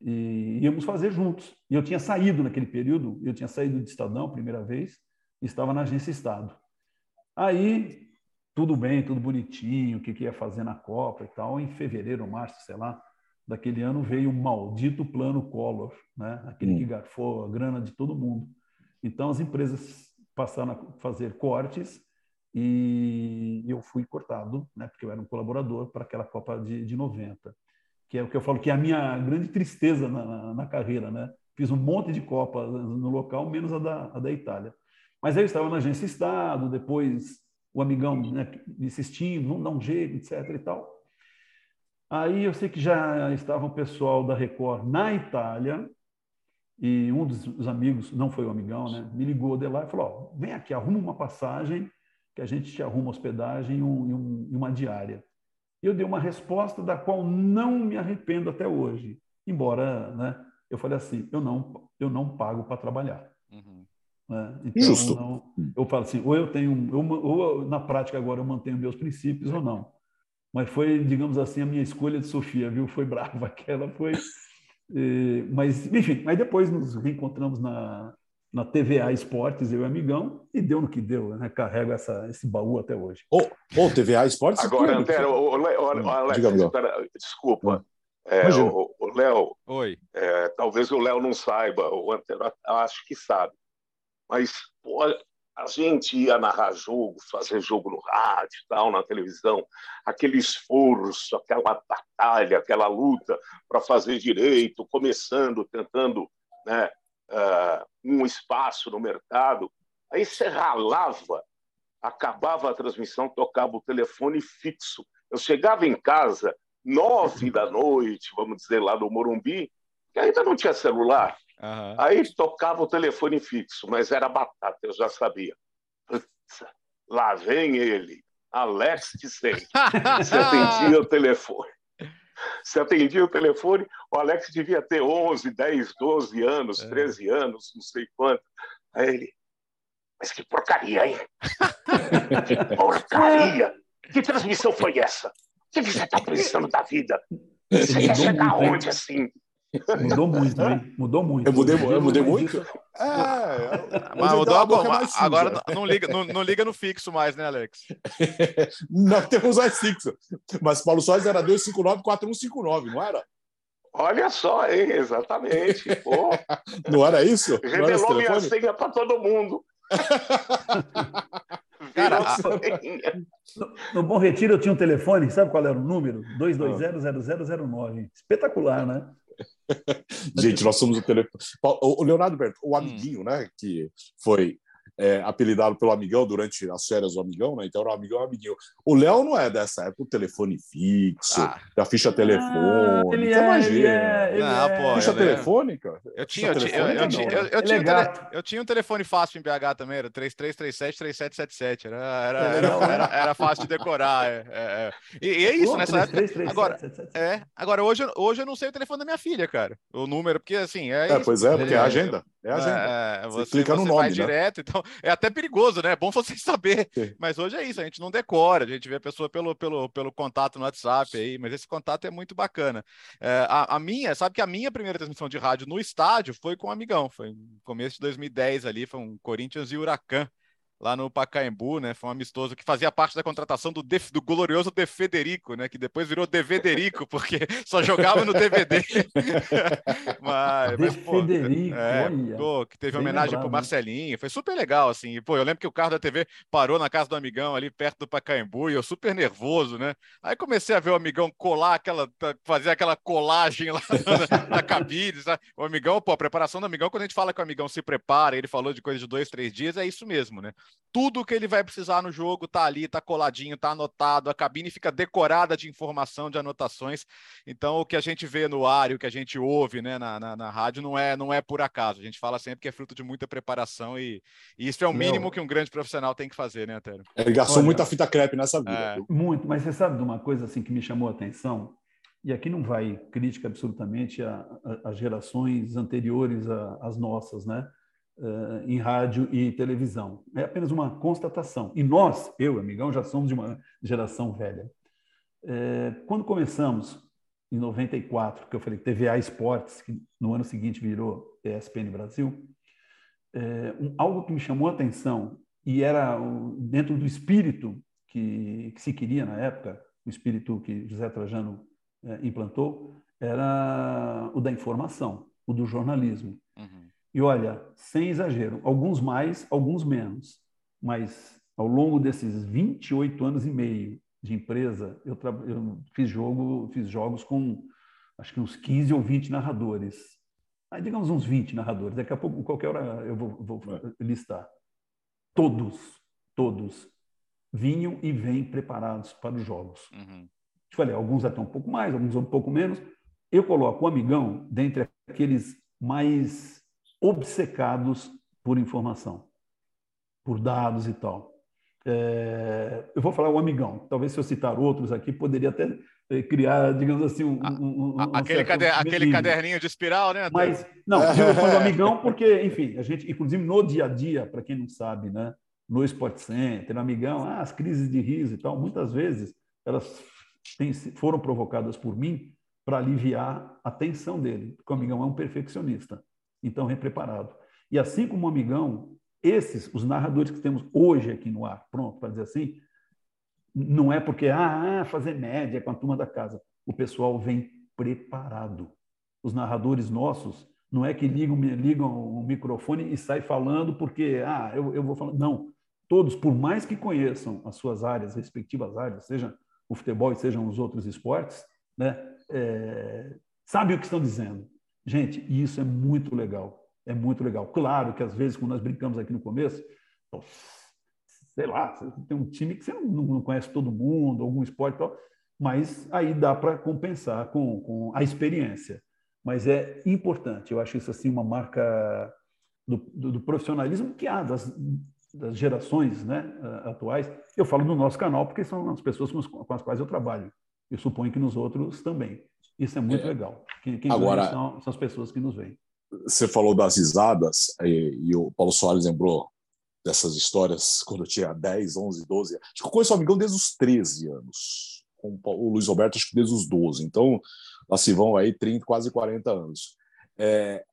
E íamos fazer juntos. E eu tinha saído naquele período, eu tinha saído de Estadão a primeira vez, estava na agência Estado. Aí, tudo bem, tudo bonitinho, o que, que ia fazer na Copa e tal. Em fevereiro, março, sei lá, daquele ano veio o maldito plano Collor, né? aquele hum. que garfou a grana de todo mundo. Então, as empresas passaram a fazer cortes e eu fui cortado, né? porque eu era um colaborador para aquela Copa de, de 90, que é o que eu falo que é a minha grande tristeza na, na, na carreira. Né? Fiz um monte de Copa no local, menos a da, a da Itália. Mas aí eu estava na agência Estado, depois o amigão né, insistindo, vamos dar um jeito, etc. e tal. Aí eu sei que já estava o pessoal da Record na Itália, e um dos amigos, não foi o amigão, né, me ligou de lá e falou: vem aqui, arruma uma passagem, que a gente te arruma hospedagem e, um, e uma diária. Eu dei uma resposta da qual não me arrependo até hoje, embora né, eu falei assim: eu não, eu não pago para trabalhar. Uhum. Né? Então, Justo. Não, eu falo assim: ou eu tenho, ou, ou na prática agora eu mantenho meus princípios ou não mas foi, digamos assim, a minha escolha de Sofia, viu? Foi brava aquela, foi. Eh, mas, enfim, aí depois nos reencontramos na, na TVA Esportes, eu e o amigão, e deu no que deu, né? Carrego essa, esse baú até hoje. Ô, oh, oh, TVA Esportes? Agora, Antero, o, o, o, Alex, espera, desculpa. É, o, o Léo, Oi. É, talvez o Léo não saiba, o Antero acho que sabe. Mas a gente ia narrar jogo, fazer jogo no rádio, tal, na televisão, aquele esforço, aquela batalha, aquela luta para fazer direito, começando, tentando né, uh, um espaço no mercado. Aí você ralava, acabava a transmissão, tocava o telefone fixo. Eu chegava em casa nove da noite, vamos dizer, lá no Morumbi, que ainda não tinha celular. Uhum. Aí tocava o telefone fixo, mas era batata, eu já sabia. Putz, lá vem ele, Alex Tissen. Você atendia o telefone. Você atendia o telefone, o Alex devia ter 11, 10, 12 anos, 13 é. anos, não sei quanto. Aí ele, mas que porcaria, hein? que porcaria! Que transmissão foi essa? O que você está pensando da vida? Você quer chegar onde assim? Mudou muito, hein? Mudou muito. Eu mudei, eu mudei muito? É, mas mudou agora, agora não, liga, não, não, liga no fixo mais, né, Alex? não temos mais fixo. Mas Paulo Soares era 259-4159, não era? Olha só, hein? Exatamente. Pô. Não era isso? Revelou era minha senha para todo mundo. Cara, a... no, no, Bom Retiro eu tinha um telefone, sabe qual era o número? 2200009. Espetacular, né? Gente, nós somos o telefone. O Leonardo Berto, o hum. amiguinho, hum. né? Que foi é, apelidado pelo amigão durante as férias do amigão, né? Então era o amigão o amiguinho. O Léo não é dessa época, o telefone fixo, ah. a ficha telefônica. Ah, ele é, ele é, ele não, é. Pô, ficha telefônica? Eu tinha, eu, tinha, eu, eu, tinha, eu, eu, tinha um tele, eu tinha um telefone fácil em BH também, era 3337-3777. Era, era, era, era, era, fácil de decorar. É, é, é. E, e, é isso, Pô, nessa 3, época. 3, agora, é, agora hoje, hoje eu não sei o telefone da minha filha, cara. O número, porque assim. É, é pois é, porque é a agenda. É a agenda. É, você, você clica no nome. Vai né? direto, então é até perigoso, né? É bom você saber. Sim. Mas hoje é isso, a gente não decora, a gente vê a pessoa pelo, pelo, pelo contato no WhatsApp aí, mas esse contato é muito bacana. É, a, a, minha, sabe que a minha primeira transmissão de rádio no estádio foi com um amigão, foi no começo de 2010 ali, foi um Corinthians e Huracan lá no Pacaembu, né? Foi um amistoso que fazia parte da contratação do, do glorioso De Federico, né? Que depois virou De Federico, porque só jogava no DVD. mas, mas, pô, Federico, é, pô, que teve homenagem lembrado, pro né? Marcelinho, foi super legal, assim. Pô, eu lembro que o carro da TV parou na casa do amigão ali perto do Pacaembu e eu super nervoso, né? Aí comecei a ver o amigão colar aquela, fazer aquela colagem lá na, na cabine, sabe? O amigão, pô, a preparação do amigão, quando a gente fala que o amigão se prepara, ele falou de coisa de dois, três dias, é isso mesmo, né? Tudo que ele vai precisar no jogo tá ali, tá coladinho, tá anotado, a cabine fica decorada de informação, de anotações. Então, o que a gente vê no ar e o que a gente ouve né, na, na, na rádio não é, não é por acaso. A gente fala sempre que é fruto de muita preparação e, e isso é o mínimo que um grande profissional tem que fazer, né, Antero? Ele gastou Olha, muita fita crepe nessa vida. É. Muito, mas você sabe de uma coisa assim que me chamou a atenção? E aqui não vai crítica absolutamente às gerações anteriores às nossas, né? Uh, em rádio e televisão. É apenas uma constatação. E nós, eu, amigão, já somos de uma geração velha. É, quando começamos, em 94, que eu falei TVA Esportes, que no ano seguinte virou ESPN Brasil, é, um, algo que me chamou a atenção e era dentro do espírito que, que, se queria na época, o espírito que José Trajano é, implantou, era o da informação, o do jornalismo. Uhum. E olha, sem exagero, alguns mais, alguns menos, mas ao longo desses 28 anos e meio de empresa, eu, eu fiz, jogo, fiz jogos com acho que uns 15 ou 20 narradores. Aí, digamos uns 20 narradores, daqui a pouco, qualquer hora eu vou, vou é. listar. Todos, todos vinham e vêm preparados para os jogos. Uhum. Te falei, alguns até um pouco mais, alguns um pouco menos. Eu coloco o amigão dentre aqueles mais obcecados por informação, por dados e tal. É, eu vou falar o amigão. Talvez se eu citar outros aqui, poderia até é, criar, digamos assim, um, um, um aquele, cader, aquele caderninho de espiral, né? Mas não, eu falo amigão porque, enfim, a gente, inclusive no dia a dia, para quem não sabe, né, no Sport Center, no amigão, ah, as crises de riso e tal, muitas vezes elas têm, foram provocadas por mim para aliviar a tensão dele, porque o amigão é um perfeccionista então repreparado. E assim como o Amigão, esses, os narradores que temos hoje aqui no ar, pronto, para dizer assim, não é porque, ah, ah, fazer média com a turma da casa. O pessoal vem preparado. Os narradores nossos não é que ligam, ligam o microfone e saem falando porque, ah, eu, eu vou falando. Não. Todos, por mais que conheçam as suas áreas, respectivas áreas, seja o futebol e sejam os outros esportes, né, é, sabem o que estão dizendo. Gente, isso é muito legal. É muito legal. Claro que às vezes, quando nós brincamos aqui no começo, sei lá, tem um time que você não, não conhece todo mundo, algum esporte tal, mas aí dá para compensar com, com a experiência. Mas é importante, eu acho isso assim uma marca do, do, do profissionalismo que há das, das gerações né, atuais. Eu falo no nosso canal porque são as pessoas com, as, com as quais eu trabalho. Eu suponho que nos outros também. Isso é muito é. legal. Quem, quem Agora, são, são, as pessoas que nos veem. Você falou das risadas, e, e, o Paulo Soares lembrou dessas histórias quando eu tinha 10, 11, 12. Acho que eu conheço o amigão desde os 13 anos. Com o Luiz Roberto, acho que desde os 12. Então, lá se vão aí 30, quase 40 anos. É,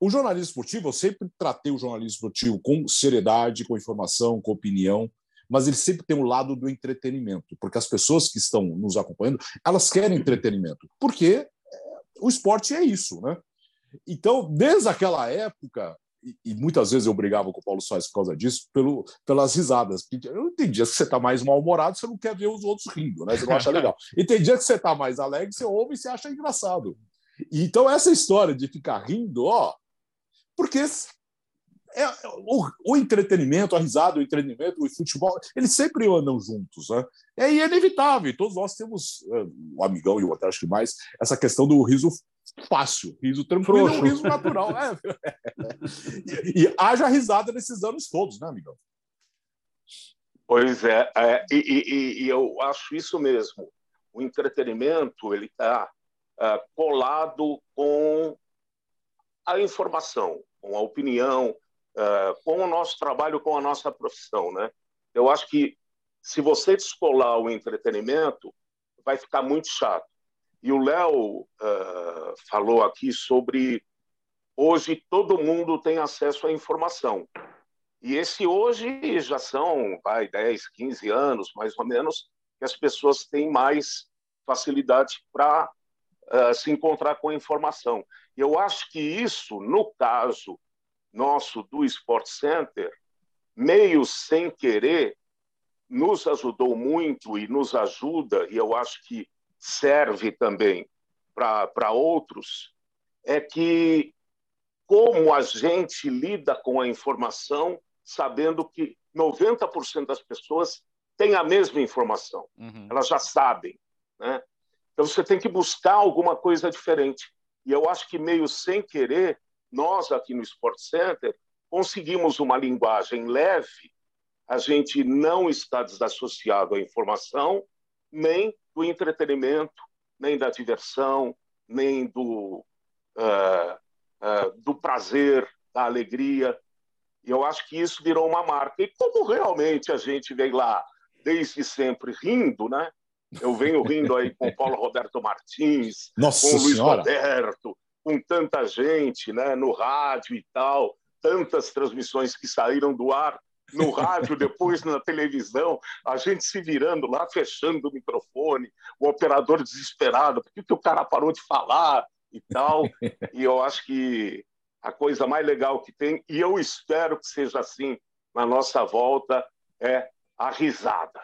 o jornalismo esportivo, eu sempre tratei o jornalismo esportivo com seriedade, com informação, com opinião mas ele sempre tem o lado do entretenimento, porque as pessoas que estão nos acompanhando, elas querem entretenimento, porque é, o esporte é isso, né? Então, desde aquela época, e, muitas vezes eu brigava com o Paulo Soares por causa disso, pelo, pelas risadas. Eu entendi que você está mais mal-humorado, você não quer ver os outros rindo, né? Você não acha legal. E tem dia que você está mais alegre, você ouve e você acha engraçado. E, então, essa história de ficar rindo, ó, porque é, o, o, entretenimento, a risada, o entretenimento, o futebol, eles sempre andam juntos. Né? É inevitável. Todos nós temos, é, o amigão e o até acho que mais, essa questão do riso fácil, riso tranquilo, um riso natural. É. E, e, haja risada nesses anos todos, né, amigão? Pois é, é e, e, e, eu acho isso mesmo. O entretenimento ele está é, colado com a informação, com a opinião, uh, com o nosso trabalho, com a nossa profissão, né? Eu acho que se você descolar o entretenimento, vai ficar muito chato. E o Léo uh, falou aqui sobre hoje todo mundo tem acesso à informação. E esse hoje já são vai, 10, 15 anos, mais ou menos, que as pessoas têm mais facilidade para uh, se encontrar com a informação. Eu acho que isso, no caso nosso do Sport Center, meio sem querer, nos ajudou muito e nos ajuda, e eu acho que serve também para outros, é que como a gente lida com a informação sabendo que 90% das pessoas têm a mesma informação. Uhum. Elas já sabem. Né? Então você tem que buscar alguma coisa diferente. E eu acho que meio sem querer, nós aqui no Sport Center conseguimos uma linguagem leve. A gente não está desassociado à informação, nem do entretenimento, nem da diversão, nem do, uh, uh, do prazer, da alegria. E eu acho que isso virou uma marca. E como realmente a gente vem lá desde sempre rindo, né? Eu venho rindo aí com o Paulo Roberto Martins, Nossa com o Luiz Senhora. Roberto, com tanta gente né, no rádio e tal, tantas transmissões que saíram do ar no rádio, depois na televisão, a gente se virando lá, fechando o microfone, o operador desesperado, por que o cara parou de falar e tal. E eu acho que a coisa mais legal que tem, e eu espero que seja assim na nossa volta, é a risada.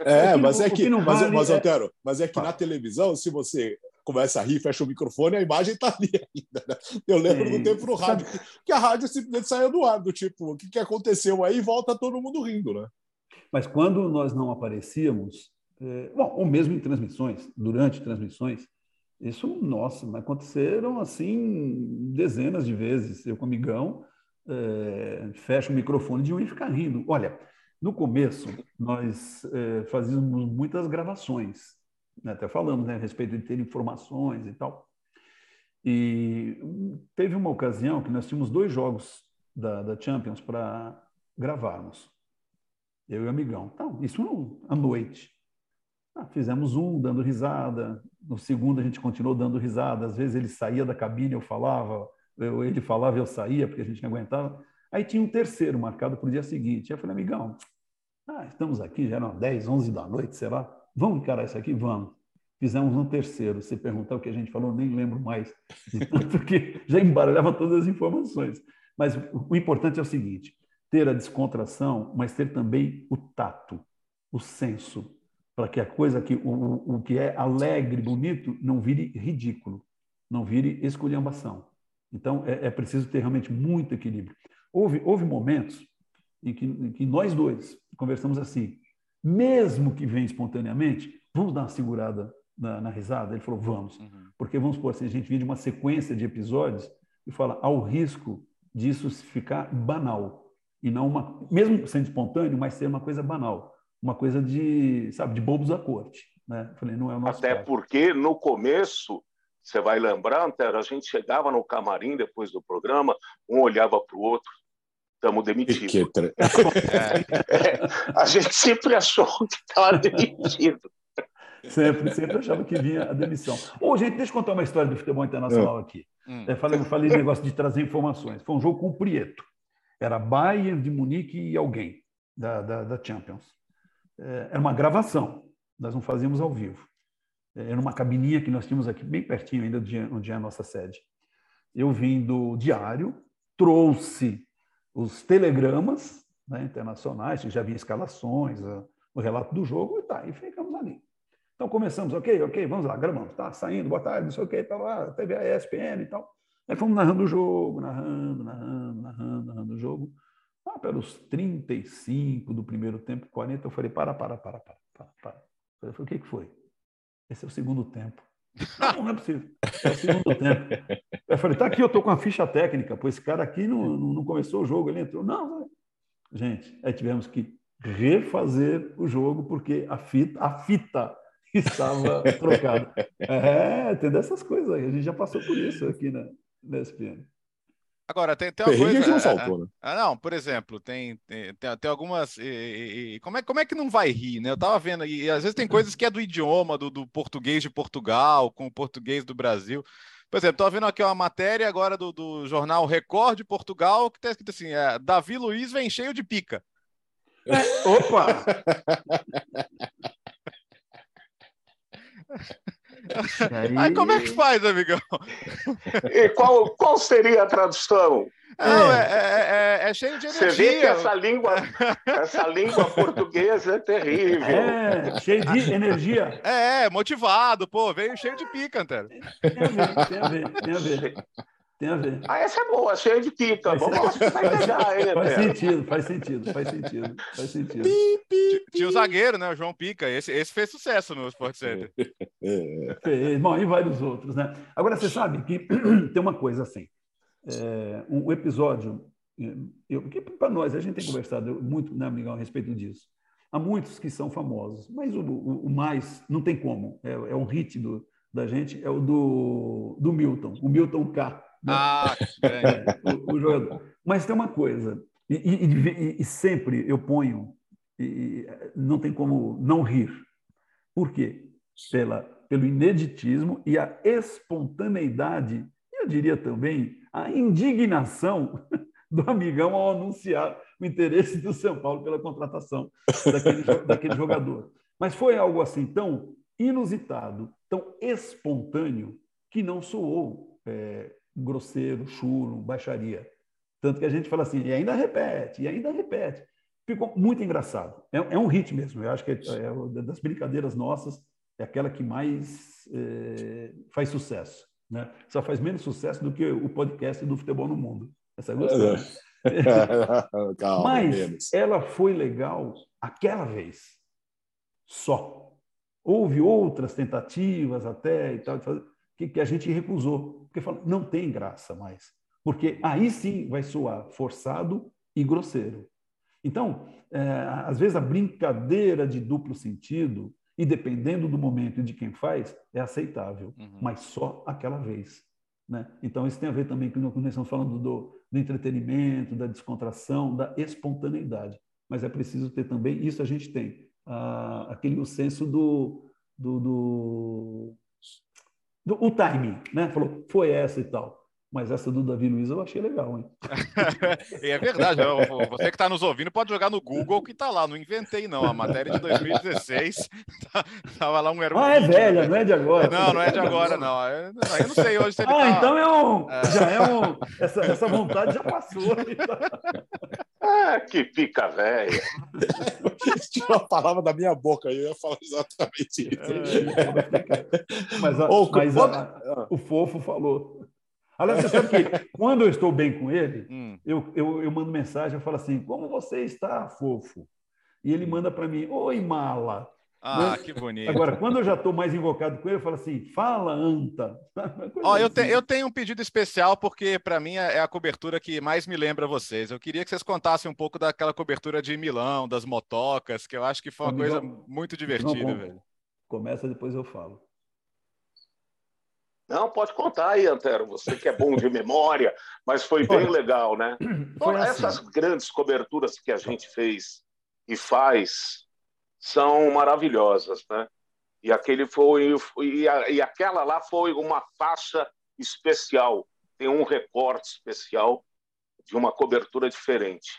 É, mas é que, mas, mas, Otero, mas é que na televisão, se você começa a rir, fecha o microfone, a imagem está ali ainda. Né? Eu lembro do tempo no rádio, que, que, a rádio simplesmente saiu do ar, do tipo, o que, que aconteceu aí? Volta todo mundo rindo, né? Mas quando nós não aparecíamos, é, bom, ou mesmo em transmissões, durante transmissões, isso, nossa, aconteceram assim dezenas de vezes. Eu com amigão, é, fecho o microfone de um e ficar rindo. Olha, no começo, nós é, fazíamos muitas gravações? Até falamos né, a respeito de ter informações e tal. E teve uma ocasião que nós tínhamos dois jogos da, da Champions para gravarmos, eu e o amigão. Então, isso à noite. Ah, fizemos um dando risada, no segundo a gente continuou dando risada. Às vezes ele saía da cabine, eu falava, eu, ele falava, eu saía, porque a gente não aguentava. Aí tinha um terceiro marcado para o dia seguinte. Eu falei, amigão, ah, estamos aqui, já eram 10, 11 da noite, sei lá. Vamos encarar isso aqui? Vamos. Fizemos um terceiro. Se perguntar o que a gente falou, nem lembro mais. Tanto que já embaralhava todas as informações. Mas o importante é o seguinte: ter a descontração, mas ter também o tato, o senso, para que a coisa que o, o que é alegre, bonito, não vire ridículo, não vire esculhambação. Então é, é preciso ter realmente muito equilíbrio. Houve, houve momentos em que, em que nós dois conversamos assim, mesmo que venha espontaneamente, vamos dar uma segurada na, na risada? Ele falou, vamos. Uhum. Porque vamos supor assim, a gente vive de uma sequência de episódios e fala, ao risco disso ficar banal. E não uma, mesmo sendo espontâneo, mas ser uma coisa banal. Uma coisa de, sabe, de bobos da corte. Né? falei, não é o nosso Até caso. porque no começo você vai lembrar, Antero, a gente chegava no camarim depois do programa, um olhava para o outro, estamos demitidos. Que... é, a gente sempre achou que estava demitido. Sempre, sempre achava que vinha a demissão. Ô, gente, deixa eu contar uma história do futebol internacional é. aqui. Hum. É, falei, falei negócio de trazer informações. Foi um jogo com o Prieto. Era Bayern de Munique e alguém da, da, da Champions. É, era uma gravação. Nós não fazíamos ao vivo. É, era uma cabininha que nós tínhamos aqui, bem pertinho ainda de onde é a nossa sede. Eu vim do diário, trouxe os telegramas né, internacionais, que já havia escalações, o relato do jogo, e tá, e ficamos ali. Então começamos, ok, ok, vamos lá, gravamos, tá saindo, boa tarde, não sei o que, tá lá, teve a ESPN e tal. Aí fomos narrando o jogo, narrando, narrando, narrando, narrando o jogo. Ah, pelos 35 do primeiro tempo, 40, eu falei, para, para, para, para, para, para. Eu falei, o que, que foi? Esse é o segundo tempo. Não, não é possível. É o segundo tempo. Eu falei, tá aqui, eu tô com a ficha técnica, pois esse cara aqui não, não começou o jogo, ele entrou. Não, gente, aí tivemos que refazer o jogo porque a fita, a fita estava trocada. É, tem dessas coisas aí. A gente já passou por isso aqui na, na SPN. Agora, tem, tem uma coisa. Que não faltou, né? Ah, não, por exemplo, tem, tem, tem algumas. E, e, como, é, como é que não vai rir, né? Eu tava vendo, e às vezes tem coisas que é do idioma, do, do português de Portugal, com o português do Brasil. Por exemplo, estou vendo aqui uma matéria agora do, do jornal Record de Portugal, que está escrito assim: é, Davi Luiz vem cheio de pica. É, opa! Aí... aí... como é que faz, amigão? E qual, qual seria a tradução? Não, é. É, é, é, cheio de energia. Você vê que essa língua, essa língua portuguesa é terrível. É, cheio de energia. É, motivado, pô, veio cheio de pica, Antero. Tem a ver, tem a ver, tem a ver. Tem a ver. Ah, essa é boa, cheia de pica. Vamos lá, você vai pegar, hein, Faz Eterno? sentido, faz sentido, faz sentido, faz sentido. Tinha o zagueiro, né? O João Pica. Esse, esse fez sucesso no Sport Center. É. Bom, e vários outros, né? Agora, você sabe que tem uma coisa assim. É, um episódio, eu, que para nós, a gente tem conversado muito, né, amigão, a respeito disso. Há muitos que são famosos, mas o, o, o mais, não tem como, é, é um hit do, da gente, é o do, do Milton, o Milton K. né? Ah, o, o jogador. Mas tem uma coisa, e, e- e- sempre eu ponho, e não tem como não rir. Por quê? Pela, pelo ineditismo e a espontaneidade, e eu diria também a indignação do amigão ao anunciar o interesse do São Paulo pela contratação daquele, daquele jogador. Mas foi algo assim tão inusitado, tão espontâneo, que não soou é, grosseiro, chulo, baixaria. Tanto que a gente fala assim, e ainda repete, e ainda repete. Ficou muito engraçado. É, é um hit mesmo. Eu acho que é, é das brincadeiras nossas, é aquela que mais é, faz sucesso. Né? Só faz menos sucesso do que o podcast do futebol no mundo. Essa né? Calma, Mas menos. ela foi legal aquela vez. Só. Houve outras tentativas até e tal, que, que a gente recusou. Porque falou, não tem graça mais. Porque aí sim vai soar forçado e grosseiro. Então, é, às vezes a brincadeira de duplo sentido, e dependendo do momento e de quem faz, é aceitável, Uhum. mas só aquela vez. Né? Então, isso tem a ver também com o que nós estamos falando do, do entretenimento, da descontração, da espontaneidade. Mas é preciso ter também, isso a gente tem, ah, aquele o senso do, do, do, do- o timing, né? Falou, foi essa e tal. Mas essa do Davi Luiz eu achei legal, hein? É verdade. ó, Você que está nos ouvindo pode jogar no Google que está lá. Não inventei, não. A matéria de 2016 estava lá um era um Ah, é velha, né? não é de agora. Não, não é de agora, não. Eu eu não sei hoje se ele Ah, tá... então é um, É. já é um. Essa, essa vontade já passou. Ah, que pica velha. Tirou a palavra da minha boca, eu ia falar exatamente isso. Mas, a- Ô, mas a- o fofo falou. Aliás, você sabe que quando eu estou bem com ele, Hum, eu, eu, eu mando mensagem, eu falo assim: como você está, fofo? E ele manda para mim: Oi, mala. Ah, que bonito. Agora, quando eu já estou mais invocado com ele, eu falo assim: fala, anta. Ó, eu, te- assim. eu tenho um pedido especial, porque para mim é é a cobertura que mais me lembra vocês. Eu queria que vocês contassem um pouco daquela cobertura de Milão, das motocas, que eu acho que foi uma Amigão, coisa muito Não, divertida, conta. velho. Começa, depois eu falo. Não, pode contar aí, Antero. Você que é bom de memória, mas foi bem legal, né? Foi Todas assim. essas grandes coberturas que a gente fez e faz são maravilhosas, né? E aquele foi e, a- e aquela lá foi uma faixa especial, tem um recorte especial de uma cobertura diferente.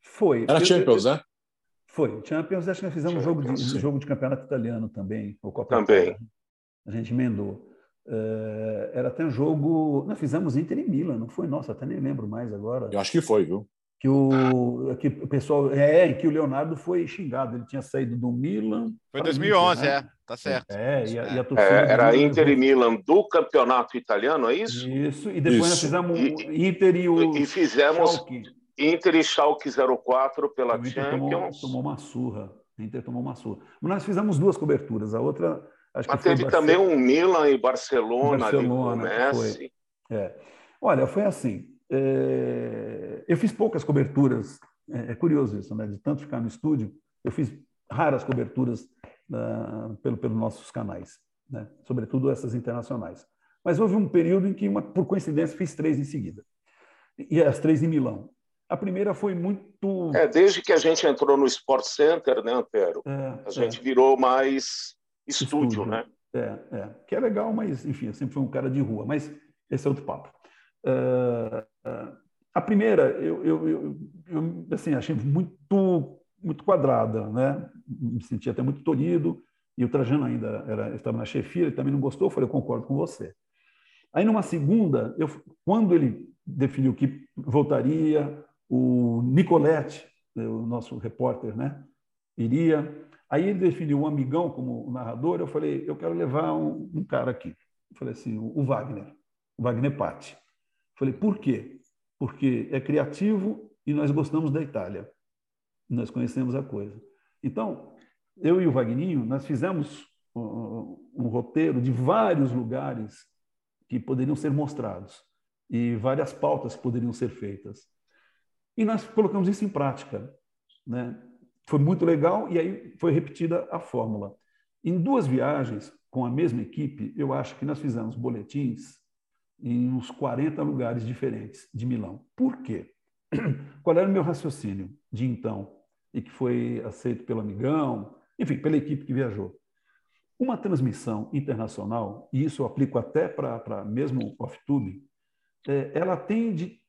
Foi. Era Eu- Champions, eu- né? Foi. Champions, acho que nós fizemos um jogo de, sim. jogo de campeonato italiano também. ou Copa Também. A gente emendou. Eh, era até um jogo. Nós fizemos Inter e Milan, não foi? Nossa, até nem lembro mais agora. Eu acho que foi, viu? Que o, que o pessoal. É, que o Leonardo foi xingado. Ele tinha saído do Milan. Foi para o 2011, Inter, é, né? tá certo. É, e a, e a É, do era Milan Inter e Milan do campeonato italiano, é isso? Isso, e depois nós Isso. fizemos E- o Inter e o. E fizemos Schalke. Inter e Schalke 04 pela O Inter tomou, Champions. tomou uma surra. O Inter tomou uma surra. Mas nós fizemos duas coberturas. A outra, acho que Mas teve também um Milan e Barcelona, Barcelona, ali com o Messi. É. Olha, foi assim. É, Eu fiz poucas coberturas. É é curioso isso, né? De tanto ficar no estúdio, eu fiz raras coberturas ah, pelo, pelos nossos canais, né? Sobretudo essas internacionais. Mas houve um período em que, uma, por coincidência, fiz três em seguida. E as três em Milão. A primeira foi muito. É, desde que a gente entrou no Sport Center, né, Antero? é, A gente virou mais estúdio, Estúdio. né? É, é, que é legal, mas enfim, eu sempre fui um cara de rua, mas esse é outro papo. Ah, a primeira, eu, eu, eu, eu, assim, achei muito, muito quadrada, né? Me senti até muito tolhido, e o Trajano ainda era, estava na chefia, ele também não gostou, eu falei, eu concordo com você. Aí, numa segunda, eu, quando ele definiu que voltaria, o Nicoletti, o nosso repórter, né? iria. Aí ele definiu um amigão como narrador. Eu falei, eu quero levar um, um cara aqui. Eu falei assim, o Wagner. O Wagner Patti. Falei, por quê? Porque é criativo e nós gostamos da Itália. Nós conhecemos a coisa. Então, eu e o Wagninho, nós fizemos um, um roteiro de vários lugares que poderiam ser mostrados e várias pautas que poderiam ser feitas. E nós colocamos isso em prática. Né? Foi muito legal e aí foi repetida a fórmula. Em duas viagens com a mesma equipe, eu acho que nós fizemos boletins em uns 40 lugares diferentes de Milão. Por quê? Qual era o meu raciocínio de então, e que foi aceito pelo amigão, enfim, pela equipe que viajou? Uma transmissão internacional, e isso eu aplico até para mesmo off-tube, é, ela tem de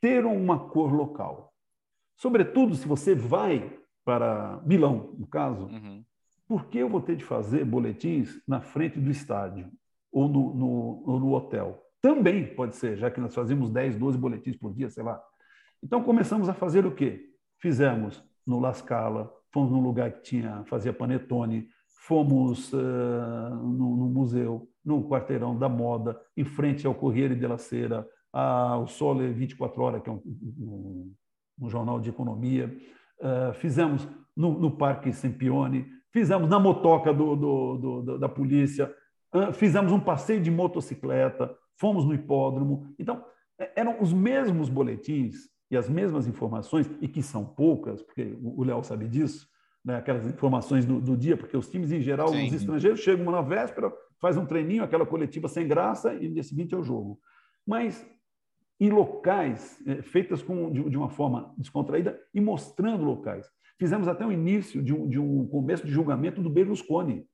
ter uma cor local. Sobretudo se você vai para Milão, no caso, uhum. por que eu vou ter de fazer boletins na frente do estádio ou no, no, ou no hotel? Também pode ser, já que nós fazíamos 10, 12 boletins por dia, sei lá. Então começamos a fazer o quê? Fizemos no La Scala, fomos num lugar que tinha fazia panetone, fomos uh, no, no, museu, no quarteirão da moda, em frente ao Corriere della Sera, ao Sole 24 Horas, que é um, um, um jornal de economia. Uh, fizemos no, no, Parque Sempione, fizemos na motoca do, do, do, da polícia, uh, fizemos um passeio de motocicleta, fomos no hipódromo. Então, é, eram os mesmos boletins e as mesmas informações, e que são poucas, porque o Léo sabe disso, né? aquelas informações do, do, dia, porque os times, em geral, Sim. os estrangeiros chegam na véspera, faz um treininho, aquela coletiva sem graça, e no dia seguinte é o jogo. Mas em locais é, feitas com, de, de, uma forma descontraída e mostrando locais. Fizemos até o início de um, de um começo de julgamento do Berlusconi,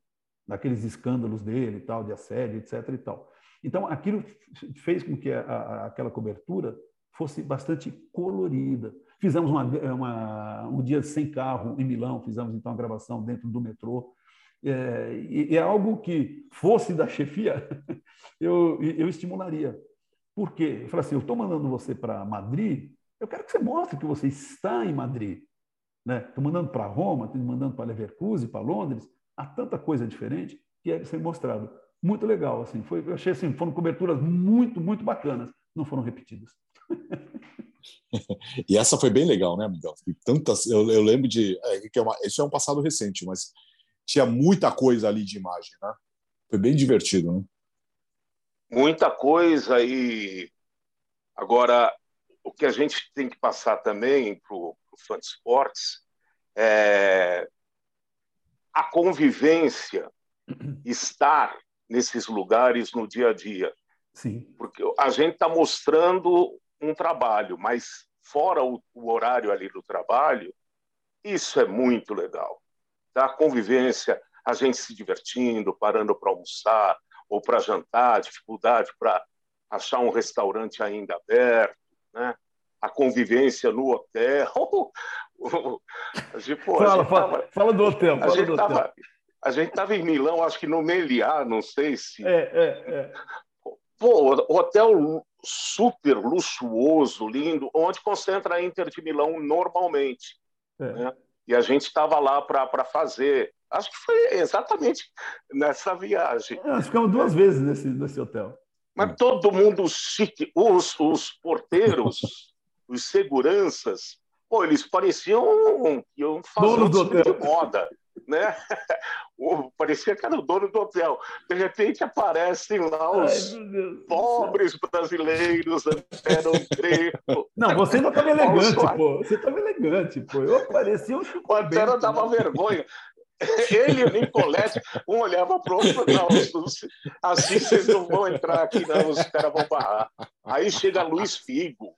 daqueles escândalos dele e tal, de assédio, etc. e tal. Então, aquilo fez com que a, a, aquela cobertura fosse bastante colorida. Fizemos uma, uma, um dia sem carro em Milão, fizemos então a gravação dentro do metrô. É, e, é algo que fosse da chefia, eu, eu estimularia. Por quê? Eu falei assim: eu estou mandando você para Madrid, eu quero que você mostre que você está em Madrid. Estou né? mandando para Roma, estou mandando para Leverkusen, para Londres. Há tanta coisa diferente que é ser mostrado muito legal. Assim, foi, eu achei assim, foram coberturas muito, muito bacanas. Não foram repetidas. e essa foi bem legal, né, Miguel? Tantas, eu, eu lembro de. É, que é uma, isso é um passado recente, mas tinha muita coisa ali de imagem, né? Foi bem divertido, né? Muita coisa e agora o que a gente tem que passar também para o fã de esportes é a convivência, estar nesses lugares no dia a dia. Sim. Porque a gente está mostrando um trabalho, mas fora o, o, horário ali do trabalho, isso é muito legal. Tá? A convivência, a gente se divertindo, parando para almoçar ou para jantar, dificuldade para achar um restaurante ainda aberto, né? a convivência no hotel. gente, pô, fala, tava, fala, do hotel. Fala a gente estava a gente estava em Milão, acho que no Meliá, não sei se. É, é, é. Pô, hotel super luxuoso, lindo, onde concentra a Inter de Milão normalmente. É. Né? E a gente estava lá para fazer. Acho que foi exatamente nessa viagem. É, nós ficamos duas vezes nesse, nesse hotel. Mas todo mundo chique. Os, os porteiros, os seguranças, pô, eles pareciam iam fazer um de moda né? Parecia que era o dono do hotel. De repente aparecem lá os Ai, pobres brasileiros, eram greco. Não, você ainda estava elegante, pô. Você estava elegante, pô. Eu parecia um O Antero dava vergonha. Ele e o Nicolete, um olhava para o outro, não, assim vocês não vão entrar aqui, não, os caras vão barrar. Aí chega Luiz Figo,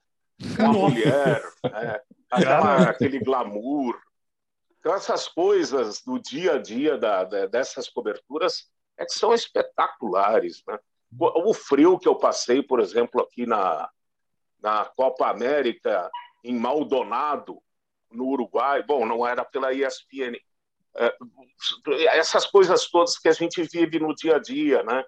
uma mulher, né? Aquela, aquele glamour, então, essas coisas do dia a dia da, da, dessas coberturas é que são espetaculares. Né? O frio que eu passei, por exemplo, aqui na, na Copa América, em Maldonado, no Uruguai, bom, não era pela ESPN. É, essas coisas todas que a gente vive no dia a dia, né?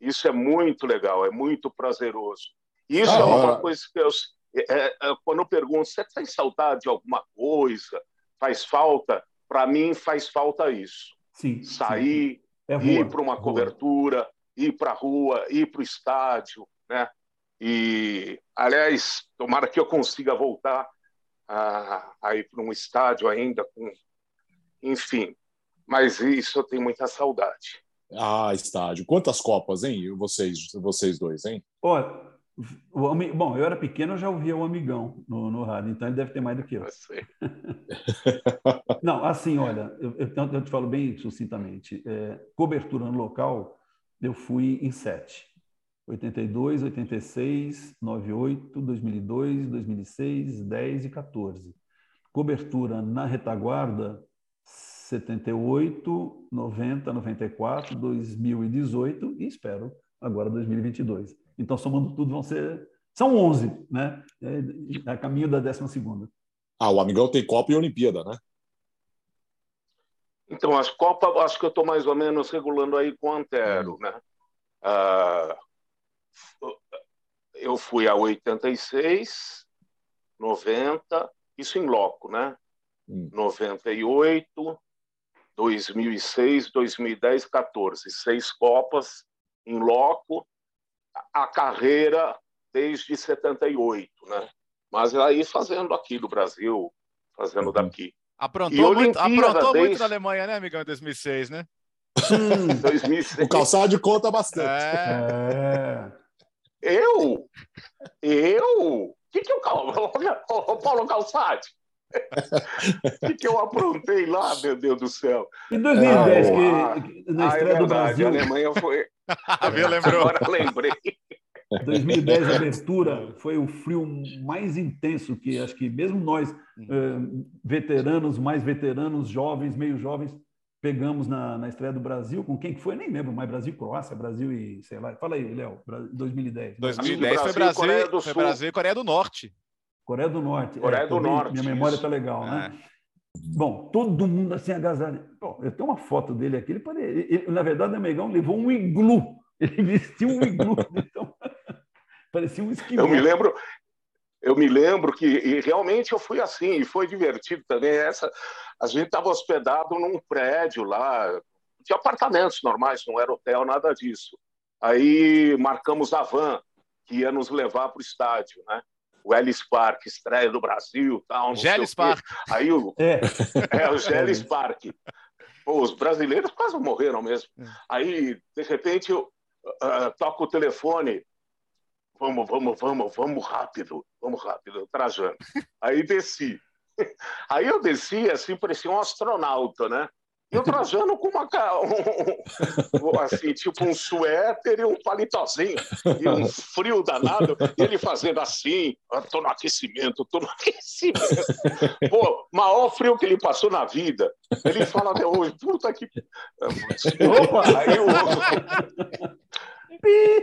Isso é muito legal, é muito prazeroso. Isso ah, é uma coisa que eu, é, é, quando eu pergunto, você tem saudade de alguma coisa? Faz falta, para mim faz falta isso. Sim, Sair, sim. É ir para uma rua. cobertura, ir para a rua, ir para o estádio, né? E, aliás, tomara que eu consiga voltar a, a ir para um estádio ainda, com, enfim. Mas isso eu tenho muita saudade. Ah, estádio. Quantas Copas, hein? Vocês, vocês dois, hein? Olha, bom, eu era pequeno, eu já ouvia o Amigão no, no rádio, então ele deve ter mais do que eu. Não, assim, olha, eu, eu, eu, te falo bem sucintamente. É, cobertura no local, eu fui em sete. 82, 86, 98, 2002, 2006, 10 e 14. Cobertura na retaguarda, 78, 90, 94, 2018 e espero agora 2022. Então, somando tudo, vão ser. São 11, né? É, a caminho da 12. Ah, o Amigão tem Copa e Olimpíada, né? Então, as Copas, acho que eu estou mais ou menos regulando aí com o Antero, né? Ah, eu fui a 86, 90, isso em loco, né? Hum. 98, 2006, 2010, 14. Seis Copas em loco, a carreira desde 78, né? Mas aí fazendo aqui do Brasil, fazendo uhum. daqui. Aprontou, muito, aprontou desde... muito na Alemanha, né, amigão, em 2006, né? Hum, 2006. O calçado conta bastante. É. Eu? Eu? O que, que eu. Paulo Calçade? O que, que eu aprontei lá, meu Deus do céu? Em 2010, ah, que, na ah, é estreia é verdade, do Brasil. A Alemanha foi. Lembrou. Agora lembrei. 2010, a abertura foi o frio mais intenso que acho que mesmo nós, eh, veteranos, mais veteranos, jovens, meio jovens, pegamos na, na estreia do Brasil. Com quem que foi? Nem lembro mais. Brasil Croácia, Brasil e sei lá. Fala aí, Léo. 2010. 2010 foi Brasil, Coreia do foi Brasil e Coreia do Norte. Coreia do Norte. Coreia é, do Norte. Minha memória está legal, né? Bom, todo mundo assim agasalhado. Bom, eu tenho uma foto dele aqui. Ele, pare... ele na verdade, o Amegão levou um iglu. Ele vestiu um iglu. Então, parecia um esquimó. Eu me lembro, eu me lembro que e realmente eu fui assim e foi divertido também. Essa a gente estava hospedado num prédio lá, de apartamentos normais, não era hotel, nada disso. Aí marcamos a van que ia nos levar para o estádio, né? O Ellis Park, estreia do Brasil, tal. Gelis Park. Aí o é, é o Gelis Park. Pô, os brasileiros quase morreram mesmo. É. Aí de repente eu uh, toco o telefone. Vamos, vamos, vamos, vamos rápido, vamos rápido, Trajano. Aí desci. Aí eu desci assim, parecia um astronauta, né? E o Trajano com uma um, assim, tipo um suéter e um palitozinho, e um frio danado, e ele fazendo assim, estou no aquecimento, estou no aquecimento. Pô, maior frio que ele passou na vida. Ele fala até hoje, puta que. Opa! Aí eu.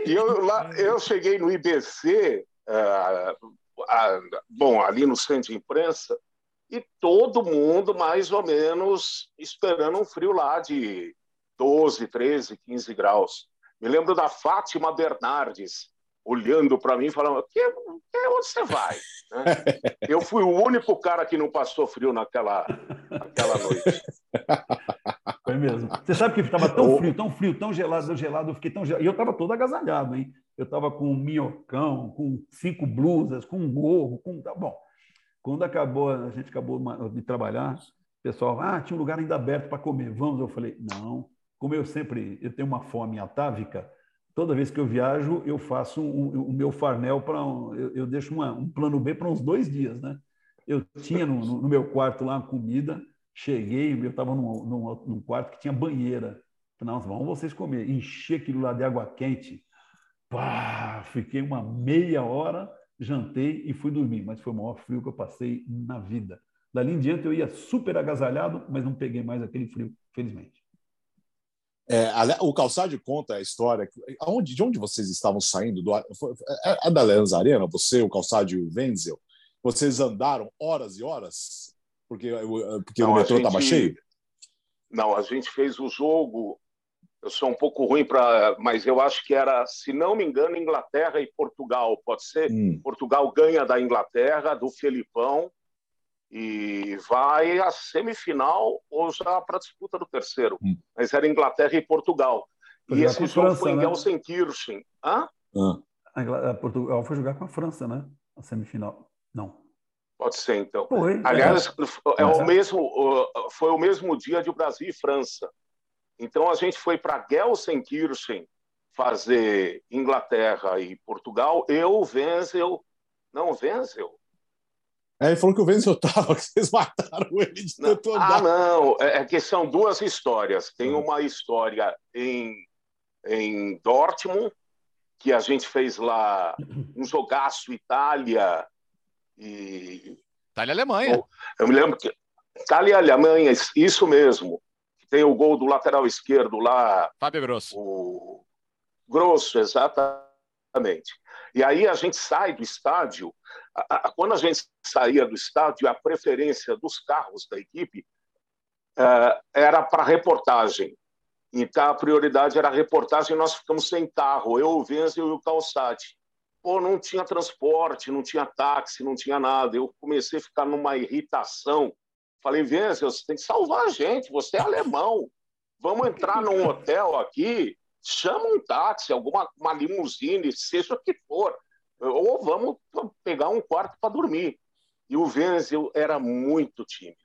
E eu, lá, eu cheguei no IBC, uh, uh, bom, ali no centro de imprensa, e todo mundo mais ou menos esperando um frio lá de 12, 13, 15 graus. Me lembro da Fátima Bernardes olhando para mim e falando: que, que, onde você vai? Né? Eu fui o único cara que não passou frio naquela, naquela noite. Foi mesmo. Você sabe que estava tão frio, tão frio, tão gelado, tão gelado, eu fiquei tão gelado. E eu estava todo agasalhado, hein? Eu estava com um minhocão, com cinco blusas, com um gorro, com. Tá bom. Quando acabou, a gente acabou de trabalhar, o pessoal, ah, tinha um lugar ainda aberto para comer, vamos. Eu falei, não. Como eu sempre, eu tenho uma fome atávica, toda vez que eu viajo, eu faço o um, um, meu farnel para um, eu, eu, deixo uma, um plano B para uns dois dias, né? Eu tinha no, no, meu quarto lá comida, cheguei, eu estava num, num, num, quarto que tinha banheira. Nossa, vamos vocês comer. Enchi aquilo lá de água quente. Pá, fiquei uma meia hora jantei e fui dormir, mas foi o maior frio que eu passei na vida. Dali em diante eu ia super agasalhado, mas não peguei mais aquele frio, felizmente. É, o Calçade conta a história. Aonde, de onde vocês estavam saindo? Do, é, é da Lenz Arena? Você, o Calçade e o Wenzel? Vocês andaram horas e horas? Porque, porque não, o metrô estava cheio? Não, a gente fez o jogo eu sou um pouco ruim para, mas eu acho que era, se não me engano, Inglaterra e Portugal, pode ser? Hum. Portugal ganha da Inglaterra, do Felipão, e vai à semifinal ou já para a disputa do terceiro. Hum. Mas era Inglaterra e Portugal. e esse jogo foi em né? Gelsenkirchen. Hã? Ah. A Portugal foi jogar com a França, né? A semifinal. Não. Pode ser, então. Foi, Aliás, é. é o mesmo, foi o mesmo dia de Brasil e França. Então a gente foi para Gelsenkirchen fazer Inglaterra e Portugal. Eu, Wenzel, não Wenzel. É, ele falou que o Wenzel estava, que vocês mataram ele de tanto andar. Ah, não, é, é que são duas histórias. Tem uhum. uma história em, em Dortmund, que a gente fez lá um jogaço Itália e. Itália e Alemanha. Eu me lembro que. Itália e Alemanha, isso mesmo. Tem o gol do lateral esquerdo lá. Fábio Grosso. O... Grosso, exatamente. E aí a gente sai do estádio. Quando a gente saía do estádio, a preferência dos carros da equipe eh, era para reportagem. Então, a prioridade era a reportagem, nós ficamos sem carro, eu, o Venzel e o Calçade. Pô, não tinha transporte, não tinha táxi, não tinha nada. Eu comecei a ficar numa irritação. Falei, Venzel, você tem que salvar a gente, você é alemão. Vamos entrar num hotel aqui, chama um táxi, alguma uma limusine, seja o que for. Ou vamos pegar um quarto para dormir. E o Venzel era muito tímido.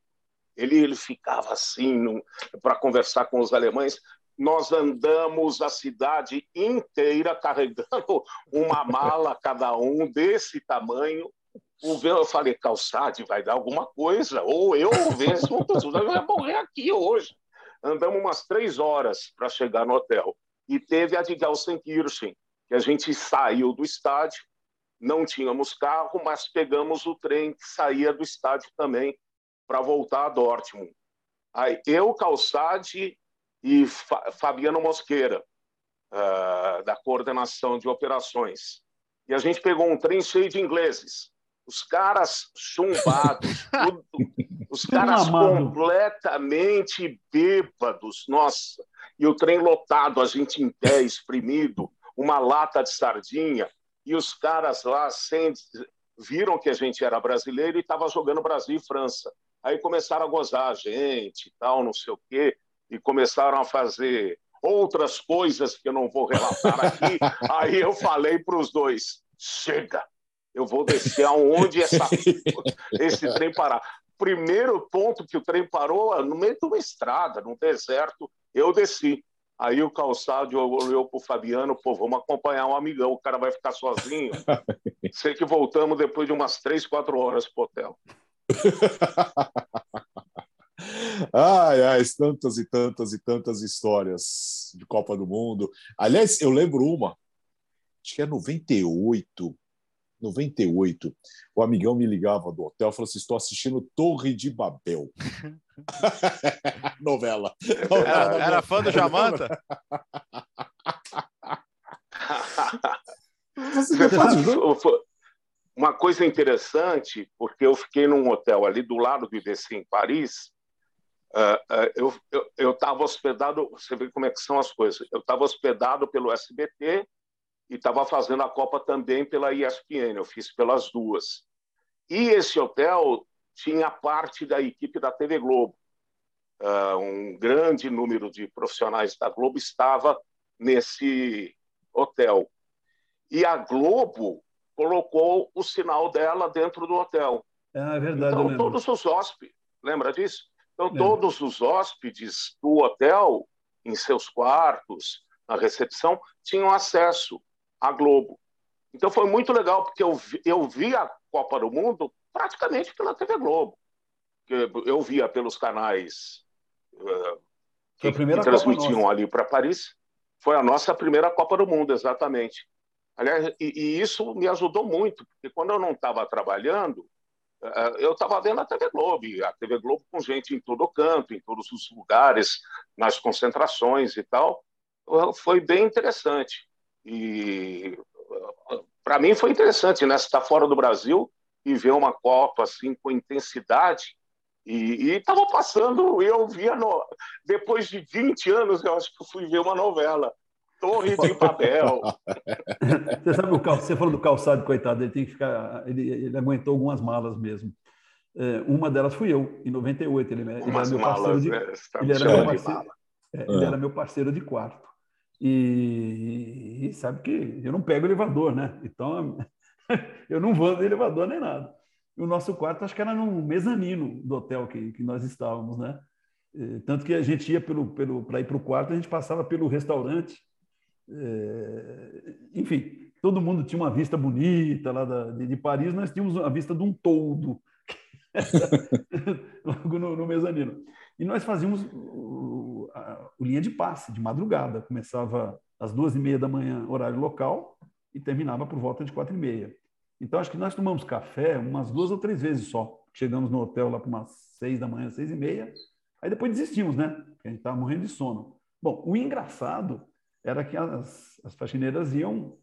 Ele, ele ficava assim para conversar com os alemães nós andamos a cidade inteira carregando uma mala cada um desse tamanho. O eu falei, calçade, vai dar alguma coisa, ou eu mesmo vai morrer aqui hoje. Andamos umas três horas para chegar no hotel. E teve a de Gelsenkirchen, que a gente saiu do estádio, não tínhamos carro, mas pegamos o trem que saía do estádio também para voltar a Dortmund. Aí eu, Calçade e Fabiano Mosqueira, uh, da coordenação de operações. E a gente pegou um trem cheio de ingleses. Os caras chumbados, tudo, os caras completamente bêbados, nossa. E o trem lotado, a gente em pé, espremido, uma lata de sardinha, e os caras lá sem, viram que a gente era brasileiro e estava jogando Brasil e França. Aí começaram a gozar a gente e tal, não sei o quê e começaram a fazer outras coisas que eu não vou relatar aqui. Aí eu falei para os dois: chega, eu vou descer aonde essa, esse trem parar. Primeiro ponto que o trem parou, no meio de uma estrada, num deserto, eu desci. Aí o calçado olhou para o Fabiano, pô, vamos acompanhar um amigão, o cara vai ficar sozinho. Sei que voltamos depois de umas três, quatro horas para o hotel. Ai, ai, tantas e tantas e tantas histórias de Copa do Mundo. Aliás, eu lembro uma, acho que é 98, 98. O amigão me ligava do hotel e falou assim: estou assistindo Torre de Babel. Novela. Era, era, fã do Jamanta? Uma coisa interessante, porque eu fiquei num hotel ali do lado do IDC em Paris, Uh, uh, eu estava hospedado, você vê como é que são as coisas. Eu estava hospedado pelo SBT e estava fazendo a Copa também pela ESPN. Eu fiz pelas duas. E esse hotel tinha parte da equipe da TV Globo. Uh, um grande número de profissionais da Globo estava nesse hotel. E a Globo colocou o sinal dela dentro do hotel. É, verdade. Então, todos os hóspedes, lembra disso? Então, é. todos os hóspedes do hotel, em seus quartos, na recepção, tinham acesso à Globo. Então, foi muito legal, porque eu vi, eu vi a Copa do Mundo praticamente pela TV Globo. Eu via pelos canais uh, que, que transmitiam ali para Paris. Foi a nossa primeira Copa do Mundo, exatamente. Aliás, e, e isso me ajudou muito, porque quando eu não estava trabalhando, é, eu estava vendo a TV Globo, a TV Globo com gente em todo canto, em todos os lugares, nas concentrações e tal. Foi bem interessante. E para mim foi interessante, né? Estar fora do Brasil e ver uma Copa assim com intensidade. E estava passando, eu via no... depois de 20 anos, eu acho que eu fui ver uma novela. Torre de papel. Você sabe o cal... você falou do calçado, coitado, ele tem que ficar, ele, ele aguentou algumas malas mesmo. É, uma delas fui eu, em 98. Ele, ele era meu parceiro de, né? ele era meu parceiro, é, ele era meu parceiro de quarto. E, e, sabe que eu não pego elevador, né? Então eu não vou no elevador nem nada. E o nosso quarto acho que era no mezanino do hotel que, que nós estávamos, né? Tanto que a gente ia pelo, pelo para ir para o quarto, a gente passava pelo restaurante. É, enfim, todo mundo tinha uma vista bonita lá da, de, de, Paris, nós tínhamos a vista de um toldo logo no, no mezanino. E nós fazíamos o, a, o linha de passe de madrugada. Começava às duas e meia da manhã, horário local, e terminava por volta de quatro e meia. Então, acho que nós tomamos café umas duas ou três vezes só. Chegamos no hotel lá para umas seis da manhã, seis e meia. Aí depois desistimos, né? Porque a gente estava morrendo de sono. Bom, o engraçado era que as, as faxineiras iam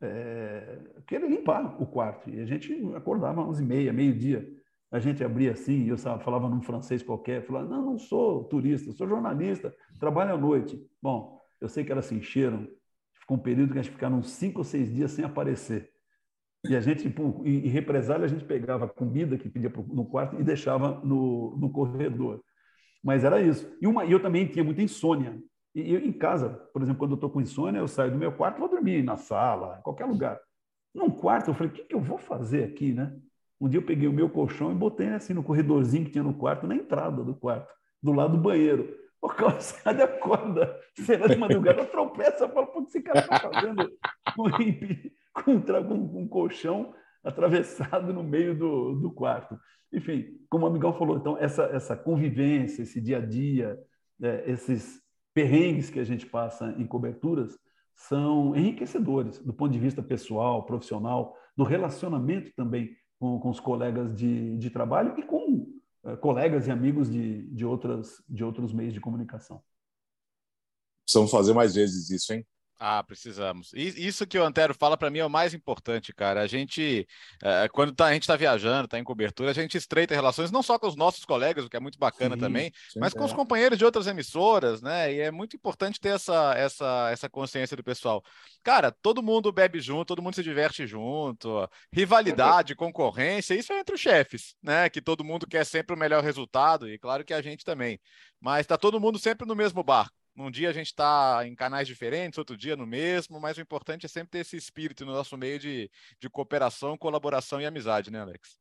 é, querer limpar o quarto. E a gente acordava às 11 e meia, meio-dia. A gente abria assim, eu falava num francês qualquer, falava, não, não sou turista, sou jornalista, trabalho à noite. Bom, eu sei que elas se encheram, ficou um período que a gente ficaram uns cinco ou seis dias sem aparecer. E a gente, em represália, a gente pegava comida que pedia no quarto e deixava no, no corredor. Mas era isso. E uma, eu também tinha muita insônia. E eu, em casa, por exemplo, quando eu estou com insônia, eu saio do meu quarto vou dormir na sala, em qualquer lugar. Num quarto, eu falei, o que, que eu vou fazer aqui, né? Um dia eu peguei o meu colchão e botei assim no corredorzinho que tinha no quarto, na entrada do quarto, do lado do banheiro. O calçado acorda, será de madrugada, tropeça, fala, o que esse cara está fazendo com, com, com, um colchão atravessado no meio do, do quarto? Enfim, como o amigão falou, então, essa, essa convivência, esse dia a dia, é, esses perrengues que a gente passa em coberturas são enriquecedores do ponto de vista pessoal, profissional, do relacionamento também com, com os colegas de, de trabalho e com é, colegas e amigos de, de, outras, de outros meios de comunicação. Precisamos fazer mais vezes isso, hein? Ah, precisamos. Isso que o Antero fala para mim é o mais importante, cara. A gente, é, quando tá, a gente está viajando, está em cobertura, a gente estreita relações não só com os nossos colegas, o que é muito bacana sim, também, sim, mas é. com os companheiros de outras emissoras, né? E é muito importante ter essa, essa, essa consciência do pessoal. Cara, todo mundo bebe junto, todo mundo se diverte junto, rivalidade, concorrência, isso é entre os chefes, né? Que todo mundo quer sempre o melhor resultado, e claro que a gente também. Mas está todo mundo sempre no mesmo barco. Num dia a gente está em canais diferentes, outro dia no mesmo, mas o importante é sempre ter esse espírito no nosso meio de, de cooperação, colaboração e amizade, né, Alex?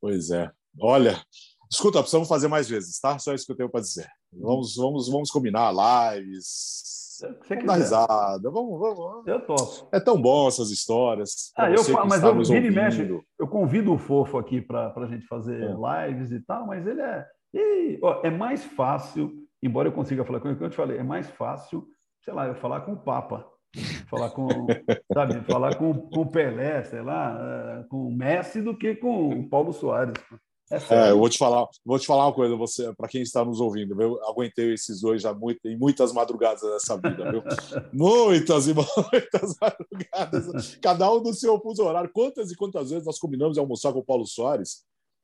Pois é. Olha, escuta, precisamos fazer mais vezes, tá? Só isso que eu tenho para dizer. Vamos, vamos, vamos combinar lives. Você vamos dar risada, vamos, vamos. Eu tosso. É tão bom essas histórias. Ah, eu, mas eu, vira e mexe, eu convido o Fofo aqui para a gente fazer é. lives e tal, mas ele é. E, ó, é mais fácil embora eu consiga falar com ele, como eu te falei, é mais fácil, sei lá, eu falar com o Papa, falar com, sabe, falar com, com o Pelé, sei lá, eh, com o Messi do que com o Paulo Soares. É, é, eu vou te falar, vou te falar uma coisa, você, para quem está nos ouvindo, eu aguentei esses dois já muito, em muitas madrugadas dessa vida, viu? muitas e muitas madrugadas, cada um do seu fuso horário. Quantas e quantas vezes nós combinamos de almoçar com o Paulo Soares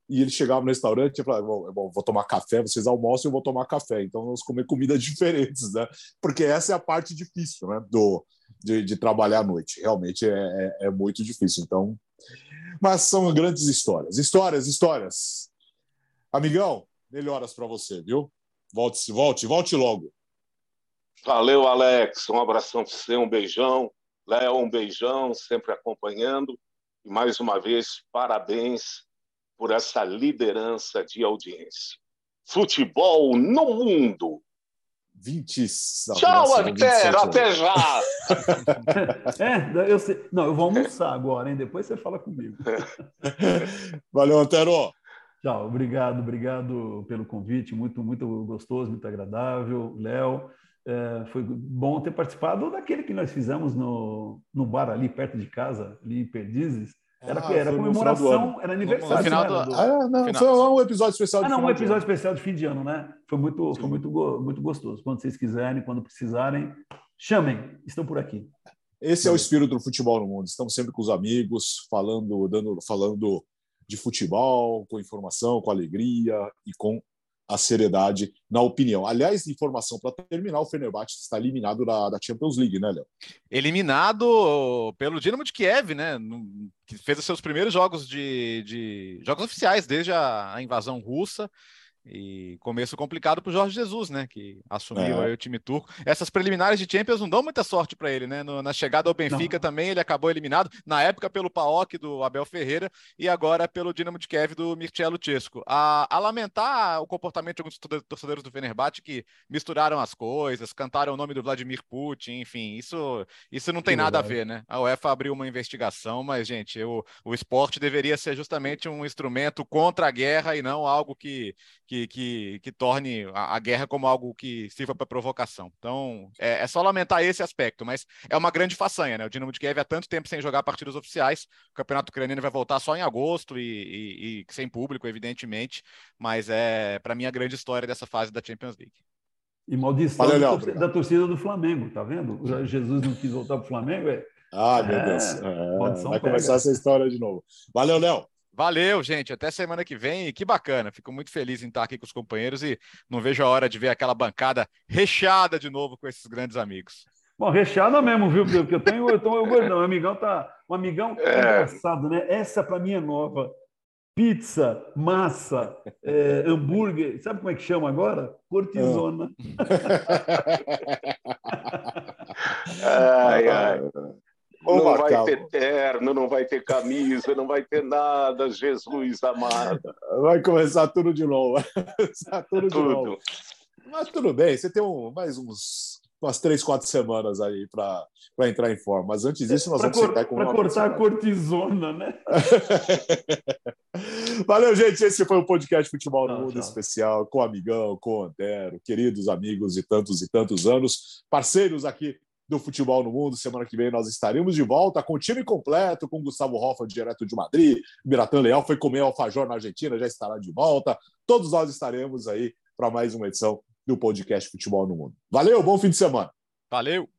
e ele chegava no restaurante e falava: bom, vou tomar café, vocês almoçam, eu vou tomar café. Então vamos comer comidas diferentes, né? Porque essa é a parte difícil, né? Do, de, de trabalhar à noite. Realmente é, é, é, muito difícil. Então, mas são grandes histórias, histórias, histórias. Amigão, melhoras para você, viu? Volte, volte, volte logo. Valeu, Alex. Um abração para você, um beijão. Léo, um beijão, sempre acompanhando. E mais uma vez, parabéns por essa liderança de audiência. Futebol no mundo. 20. Tchau, Antero, até já! é, eu sei. Não, eu vou almoçar agora, hein? Depois você fala comigo. Valeu, Antero. Tchau, obrigado, obrigado pelo convite, muito, muito gostoso, muito agradável. Léo, é, foi bom ter participado daquele que nós fizemos no, no bar ali perto de casa, ali em Perdizes. Era, ah, era comemoração, era aniversário. No final né, do... ah, não, final. Foi um episódio especial de ah, não, um episódio especial de fim de ano, né? Foi muito, foi muito, muito gostoso. Quando vocês quiserem, quando precisarem, chamem, estão por aqui. Esse é o espírito do futebol no mundo. Estamos sempre com os amigos, falando, dando, falando de futebol, com informação, com alegria e com a seriedade na opinião. Aliás, informação para terminar, o Fenerbahçe está eliminado da, da Champions League, né, Léo? Eliminado pelo Dinamo de Kiev, né? Que fez os seus primeiros jogos de, de jogos oficiais desde a, a invasão russa. E começo complicado para o Jorge Jesus, né? Que assumiu é. o time turco. Essas preliminares de Champions não dão muita sorte para ele, né? No, na chegada ao Benfica não. também ele acabou eliminado, na época pelo PAOK do Abel Ferreira e agora pelo Dinamo de Kiev do Mircea Chesco. A, a, lamentar o comportamento de alguns torcedores do Fenerbahçe que misturaram as coisas, cantaram o nome do Vladimir Putin, enfim, isso, isso não tem que nada verdade. a ver, né? A UEFA abriu uma investigação, mas, gente, o, o esporte deveria ser justamente um instrumento contra a guerra e não algo que, que, que, que torne a, a, guerra como algo que sirva para provocação. Então, é, é, só lamentar esse aspecto, mas é uma grande façanha, né? O Dinamo de Kiev há tanto tempo sem jogar partidas oficiais, o campeonato ucraniano vai voltar só em agosto e, e, e sem público, evidentemente, mas é, para mim, a grande história dessa fase da Champions League. E maldição Valeu, da, torcida, da, torcida do Flamengo, tá vendo? Jesus não quis voltar para o Flamengo, é. Ah, meu é, Deus. É, vai pega. começar essa história de novo. Valeu, Léo. Valeu, gente. Até semana que vem. Que bacana. Fico muito feliz em estar aqui com os companheiros e não vejo a hora de ver aquela bancada recheada de novo com esses grandes amigos. Bom, recheada mesmo, viu? Porque eu tenho, eu tô, gordão. O amigão tá. Um amigão é. engraçado, né? Essa para mim é nova. Pizza, massa, é, hambúrguer. Sabe como é que chama agora? Cortisona. ai, ai. Não vai ter terno, não vai ter camisa, não vai ter nada, Jesus amado. Vai começar tudo de novo. Vai começar tudo, tudo. de novo. Mas tudo bem, você tem um, mais uns, umas três, quatro semanas aí para entrar em forma. Mas antes disso, nós pra vamos cor, com Para cortar a cortisona, né? Valeu, gente. Esse foi o podcast Futebol no Mundo tchau. Especial com o Amigão, com o Antero, queridos amigos de tantos e tantos anos, parceiros aqui do futebol no mundo. Semana que vem nós estaremos de volta com o time completo, com Gustavo Hoffa, direto de Madrid. Biratan Leal foi comer alfajor na Argentina, já estará de volta. Todos nós estaremos aí para mais uma edição do podcast Futebol no Mundo. Valeu, bom fim de semana. Valeu!